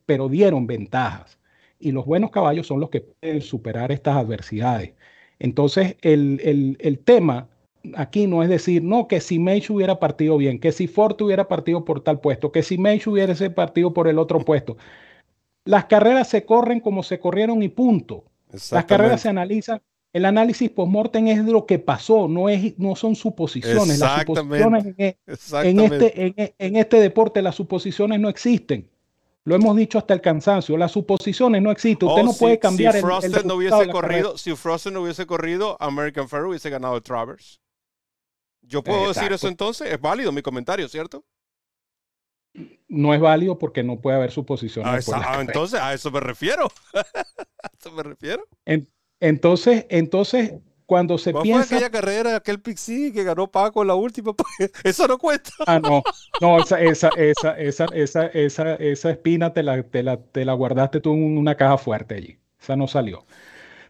pero dieron ventajas. Y los buenos caballos son los que pueden superar estas adversidades. Entonces, el, tema aquí no es decir, no, que si Mage hubiera partido bien, que si Forte hubiera partido por tal puesto, que si Mage hubiese partido por el otro puesto. Las carreras se corren como se corrieron y punto. Las carreras se analizan el análisis post-mortem es lo que pasó, no, es, no son suposiciones. Las suposiciones en, este, en, este deporte, las suposiciones no existen. Lo hemos dicho hasta el cansancio. Las suposiciones no existen. Usted oh, no puede cambiar si Frosted no hubiese corrido, Si Frosted no hubiese corrido, American Fair hubiese ganado el Travers. Yo puedo decir eso entonces. Es válido mi comentario, ¿cierto? No es válido porque no puede haber suposiciones. Ah, ah entonces a eso me refiero. a eso me refiero. Entonces, entonces cuando se piensa. Fue aquella carrera, aquel Pixie que ganó Paco la última, pues, eso no cuenta. Ah, no, no, esa, esa, esa, esa, esa, esa, esa espina te la, te, la, te la guardaste tú en una caja fuerte allí. Esa no salió.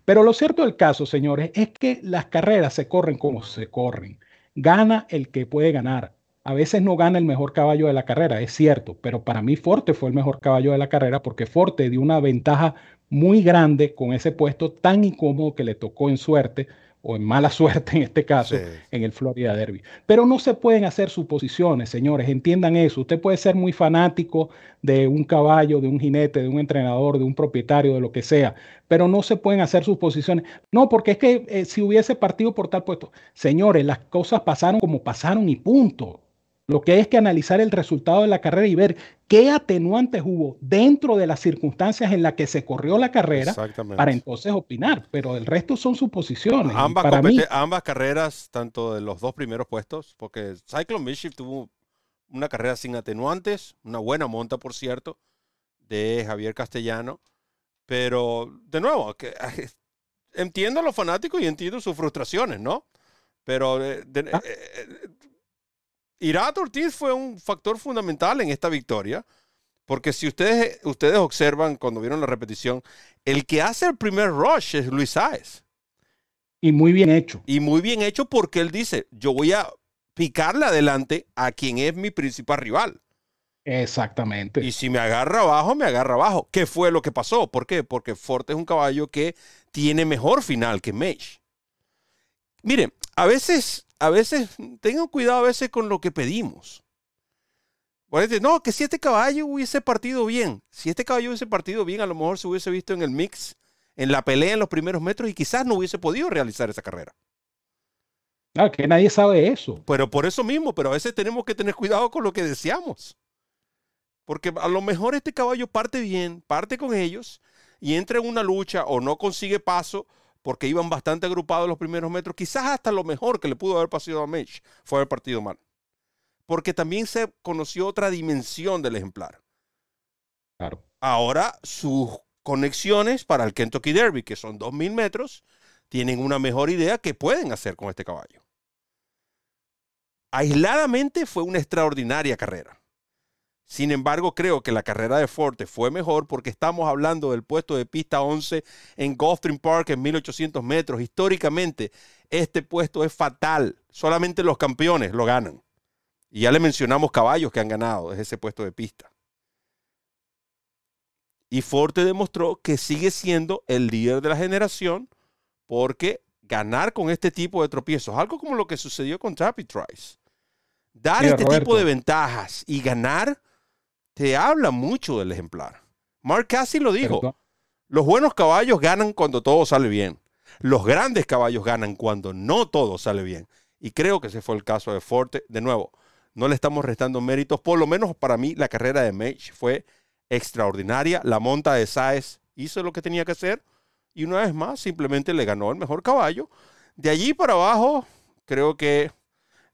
Pero lo cierto del caso, señores, es que las carreras se corren como se corren. Gana el que puede ganar. a veces no gana el mejor caballo de la carrera, es cierto, pero para mí Forte fue el mejor caballo de la carrera porque Forte dio una ventaja muy grande con ese puesto tan incómodo que le tocó en suerte o en mala suerte en este caso, en el Florida Derby. Pero no se pueden hacer suposiciones, señores, entiendan eso. Usted puede ser muy fanático de un caballo, de un jinete, de un entrenador, de un propietario, de lo que sea, pero no se pueden hacer suposiciones. No, porque es que eh, si hubiese partido por tal puesto, señores, las cosas pasaron como pasaron y punto. Lo que hay es que analizar el resultado de la carrera y ver qué atenuantes hubo dentro de las circunstancias en las que se corrió la carrera para entonces opinar. Pero el resto son suposiciones. Ambas, ambas carreras, tanto de los dos primeros puestos, porque Cyclone Mischief tuvo una carrera sin atenuantes, una buena monta, por cierto, de Javier Castellano. Pero, de nuevo, que, entiendo a los fanáticos y entiendo sus frustraciones, ¿no? Pero eh, ah. eh, eh, Irat Ortiz fue un factor fundamental en esta victoria, porque si ustedes, ustedes observan cuando vieron la repetición, el que hace el primer rush es Luis Sáez. Y muy bien hecho. Y muy bien hecho porque él dice, yo voy a picarle adelante a quien es mi principal rival. Exactamente. Y si me agarra abajo, me agarra abajo. ¿Qué fue lo que pasó? ¿Por qué? Porque Forte es un caballo que tiene mejor final que Mage. Miren, a veces a veces, tengan cuidado a veces con lo que pedimos. no, que si este caballo hubiese partido bien, si este caballo hubiese partido bien, a lo mejor se hubiese visto en el mix, en la pelea en los primeros metros y quizás no hubiese podido realizar esa carrera. Ah, que nadie sabe eso. Pero por eso mismo, pero a veces tenemos que tener cuidado con lo que deseamos. Porque a lo mejor este caballo parte bien, parte con ellos y entra en una lucha o no consigue paso porque iban bastante agrupados los primeros metros. Quizás hasta lo mejor que le pudo haber pasado a Mitch fue haber partido mal. Porque también se conoció otra dimensión del ejemplar. Claro. Ahora sus conexiones para el Kentucky Derby, que son 2.000 metros, tienen una mejor idea que pueden hacer con este caballo. Aisladamente fue una extraordinaria carrera. Sin embargo, creo que la carrera de Forte fue mejor porque estamos hablando del puesto de pista 11 en Gulfstream Park en 1800 metros. Históricamente, este puesto es fatal. Solamente los campeones lo ganan. Y ya le mencionamos caballos que han ganado desde ese puesto de pista. Y Forte demostró que sigue siendo el líder de la generación porque ganar con este tipo de tropiezos, algo como lo que sucedió con Trappy Trice, dar este tipo de ventajas y ganar te habla mucho del ejemplar. Mark Cassie lo dijo. Los buenos caballos ganan cuando todo sale bien. Los grandes caballos ganan cuando no todo sale bien. Y creo que ese fue el caso de Forte. De nuevo, no le estamos restando méritos. Por lo menos para mí, la carrera de Mage fue extraordinaria. La monta de Saez hizo lo que tenía que hacer. Y una vez más, simplemente le ganó el mejor caballo. De allí para abajo, creo que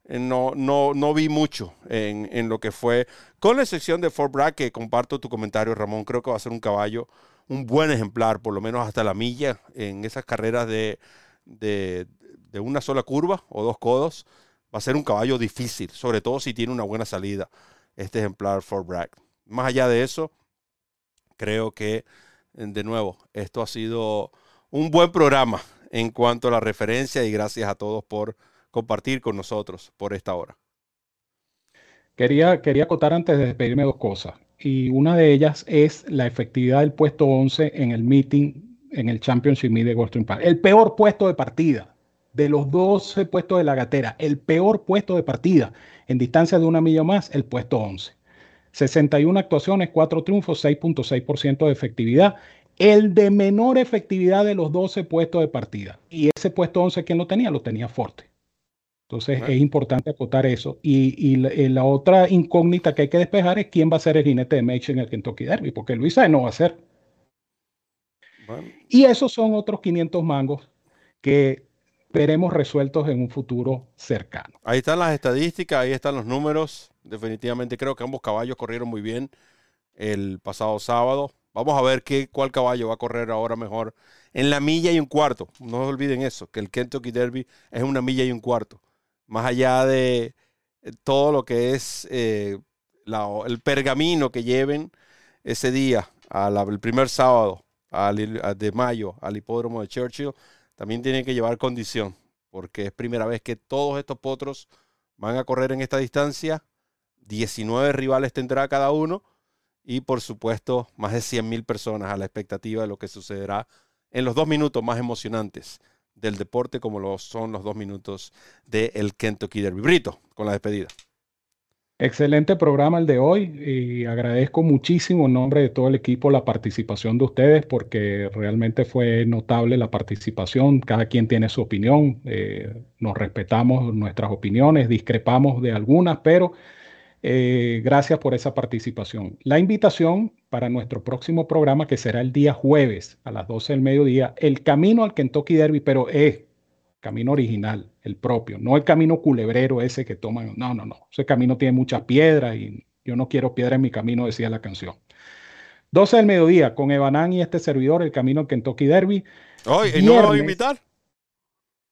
no, no, no vi mucho en, lo que fue, con la excepción de Fort Bragg, que comparto tu comentario, Ramón, creo que va a ser un caballo, un buen ejemplar, por lo menos hasta la milla, en esas carreras de, de, una sola curva o dos codos, va a ser un caballo difícil, sobre todo si tiene una buena salida, este ejemplar Fort Bragg. Más allá de eso, creo que, de nuevo, esto ha sido un buen programa en cuanto a la referencia y gracias a todos por compartir con nosotros por esta hora. Quería, quería acotar antes de despedirme dos cosas. Y una de ellas es la efectividad del puesto 11 en el meeting, en el Championship Meet de Goldstream Park. El peor puesto de partida de los 12 puestos de la gatera, el peor puesto de partida en distancia de una milla más, el puesto 11. 61 actuaciones, 4 triunfos, 6.6% de efectividad. El de menor efectividad de los 12 puestos de partida. Y ese puesto 11, ¿quién lo tenía? Lo tenía Forte. Entonces es importante acotar eso. Y, eh, la, otra incógnita que hay que despejar es quién va a ser el jinete de Mage en el Kentucky Derby, porque Luisa no va a ser. Y esos son otros 500 mangos que veremos resueltos en un futuro cercano. Ahí están las estadísticas, ahí están los números. Definitivamente creo que ambos caballos corrieron muy bien el pasado sábado. Vamos a ver qué, cuál caballo va a correr ahora mejor en la milla y un cuarto. No olviden eso, que el Kentucky Derby es una milla y un cuarto más allá de eh, todo lo que es eh, el pergamino que lleven ese día, el primer sábado de mayo al hipódromo de Churchill, también tienen que llevar condición, porque es primera vez que todos estos potros van a correr en esta distancia. 19 rivales tendrá cada uno y por supuesto más de 100.000 personas a la expectativa de lo que sucederá en los dos minutos más emocionantes del deporte como lo son los dos minutos del Kentucky Derby. Brito, con la despedida. Excelente programa el de hoy y agradezco muchísimo en nombre de todo el equipo la participación de ustedes porque realmente fue notable la participación. Cada quien tiene su opinión, eh, nos respetamos nuestras opiniones, discrepamos de algunas, pero eh, gracias por esa participación. La invitación para nuestro próximo programa, que será el día jueves a las 12 del mediodía, el camino al Kentucky Derby, pero es camino original, el propio, no el camino culebrero ese que toman. No, no, no. Ese camino tiene muchas piedras y yo no quiero piedra en mi camino, decía la canción. 12 del mediodía con Evanán y este servidor, el camino al Kentucky Derby. Hoy, ¿y no me voy a invitar?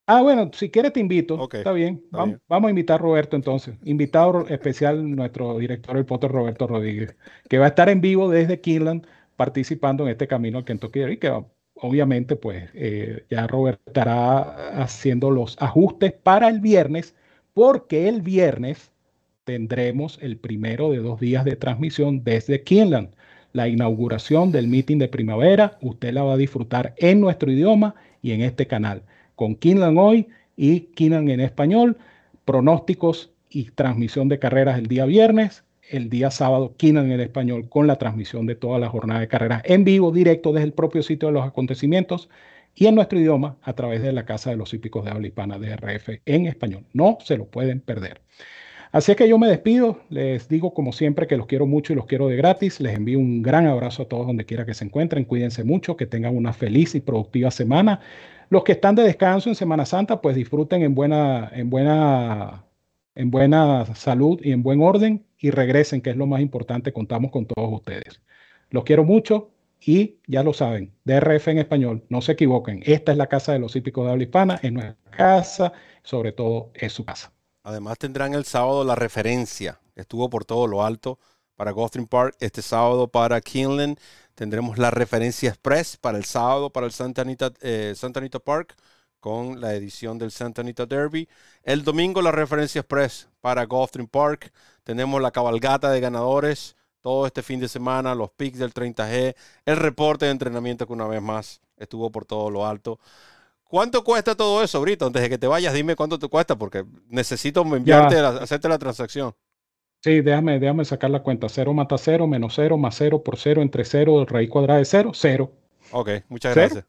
Ah, bueno, si quieres te invito. está, bien. vamos, a invitar a Roberto entonces. Invitado especial nuestro director del Potter, Roberto Rodríguez, que va a estar en vivo desde Kinland participando en este camino al Kentucky y que obviamente pues eh, ya Roberto estará haciendo los ajustes para el viernes, porque el viernes tendremos el primero de dos días de transmisión desde Kinland. La inauguración del meeting de primavera, usted la va a disfrutar en nuestro idioma y en este canal con Kinlan hoy y Kinlan en español, pronósticos y transmisión de carreras el día viernes, el día sábado Kinlan en español con la transmisión de toda la jornada de carreras en vivo, directo desde el propio sitio de los acontecimientos y en nuestro idioma a través de la Casa de los Hípicos de Habla Hispana de RF en español. No se lo pueden perder. Así es que yo me despido, les digo como siempre que los quiero mucho y los quiero de gratis, les envío un gran abrazo a todos donde quiera que se encuentren, cuídense mucho, que tengan una feliz y productiva semana. Los que están de descanso en Semana Santa, pues disfruten en buena, en buena, en buena salud y en buen orden y regresen, que es lo más importante. Contamos con todos ustedes. Los quiero mucho y ya lo saben, DRF en español, no se equivoquen. Esta es la casa de los hípicos de habla hispana, es nuestra casa, sobre todo es su casa. Además tendrán el sábado la referencia, estuvo por todo lo alto para Gotham Park, este sábado para Kinlan Tendremos la referencia express para el sábado para el Santa Anita, eh, Santa Anita Park con la edición del Santa Anita Derby. El domingo la referencia express para Gulfstream Park. Tenemos la cabalgata de ganadores todo este fin de semana, los picks del 30G, el reporte de entrenamiento que una vez más estuvo por todo lo alto. ¿Cuánto cuesta todo eso, Brito? Antes de que te vayas, dime cuánto te cuesta, porque necesito enviarte, hacerte la transacción. Sí, déjame, déjame sacar la cuenta. Cero mata cero, menos cero, más cero por cero, entre cero, raíz cuadrada de cero, cero. Ok, muchas gracias.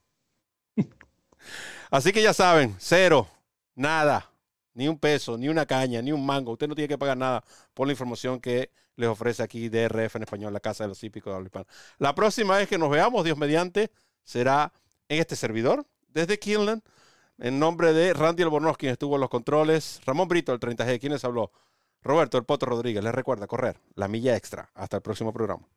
Así que ya saben, cero, nada, ni un peso, ni una caña, ni un mango. Usted no tiene que pagar nada por la información que les ofrece aquí DRF en español, la Casa de los Hípicos de Habla La próxima vez que nos veamos, Dios mediante, será en este servidor, desde Kinland, en nombre de Randy Albornoz, quien estuvo en los controles, Ramón Brito, el 30G, quienes habló. Roberto El Poto Rodríguez les recuerda correr la milla extra. Hasta el próximo programa.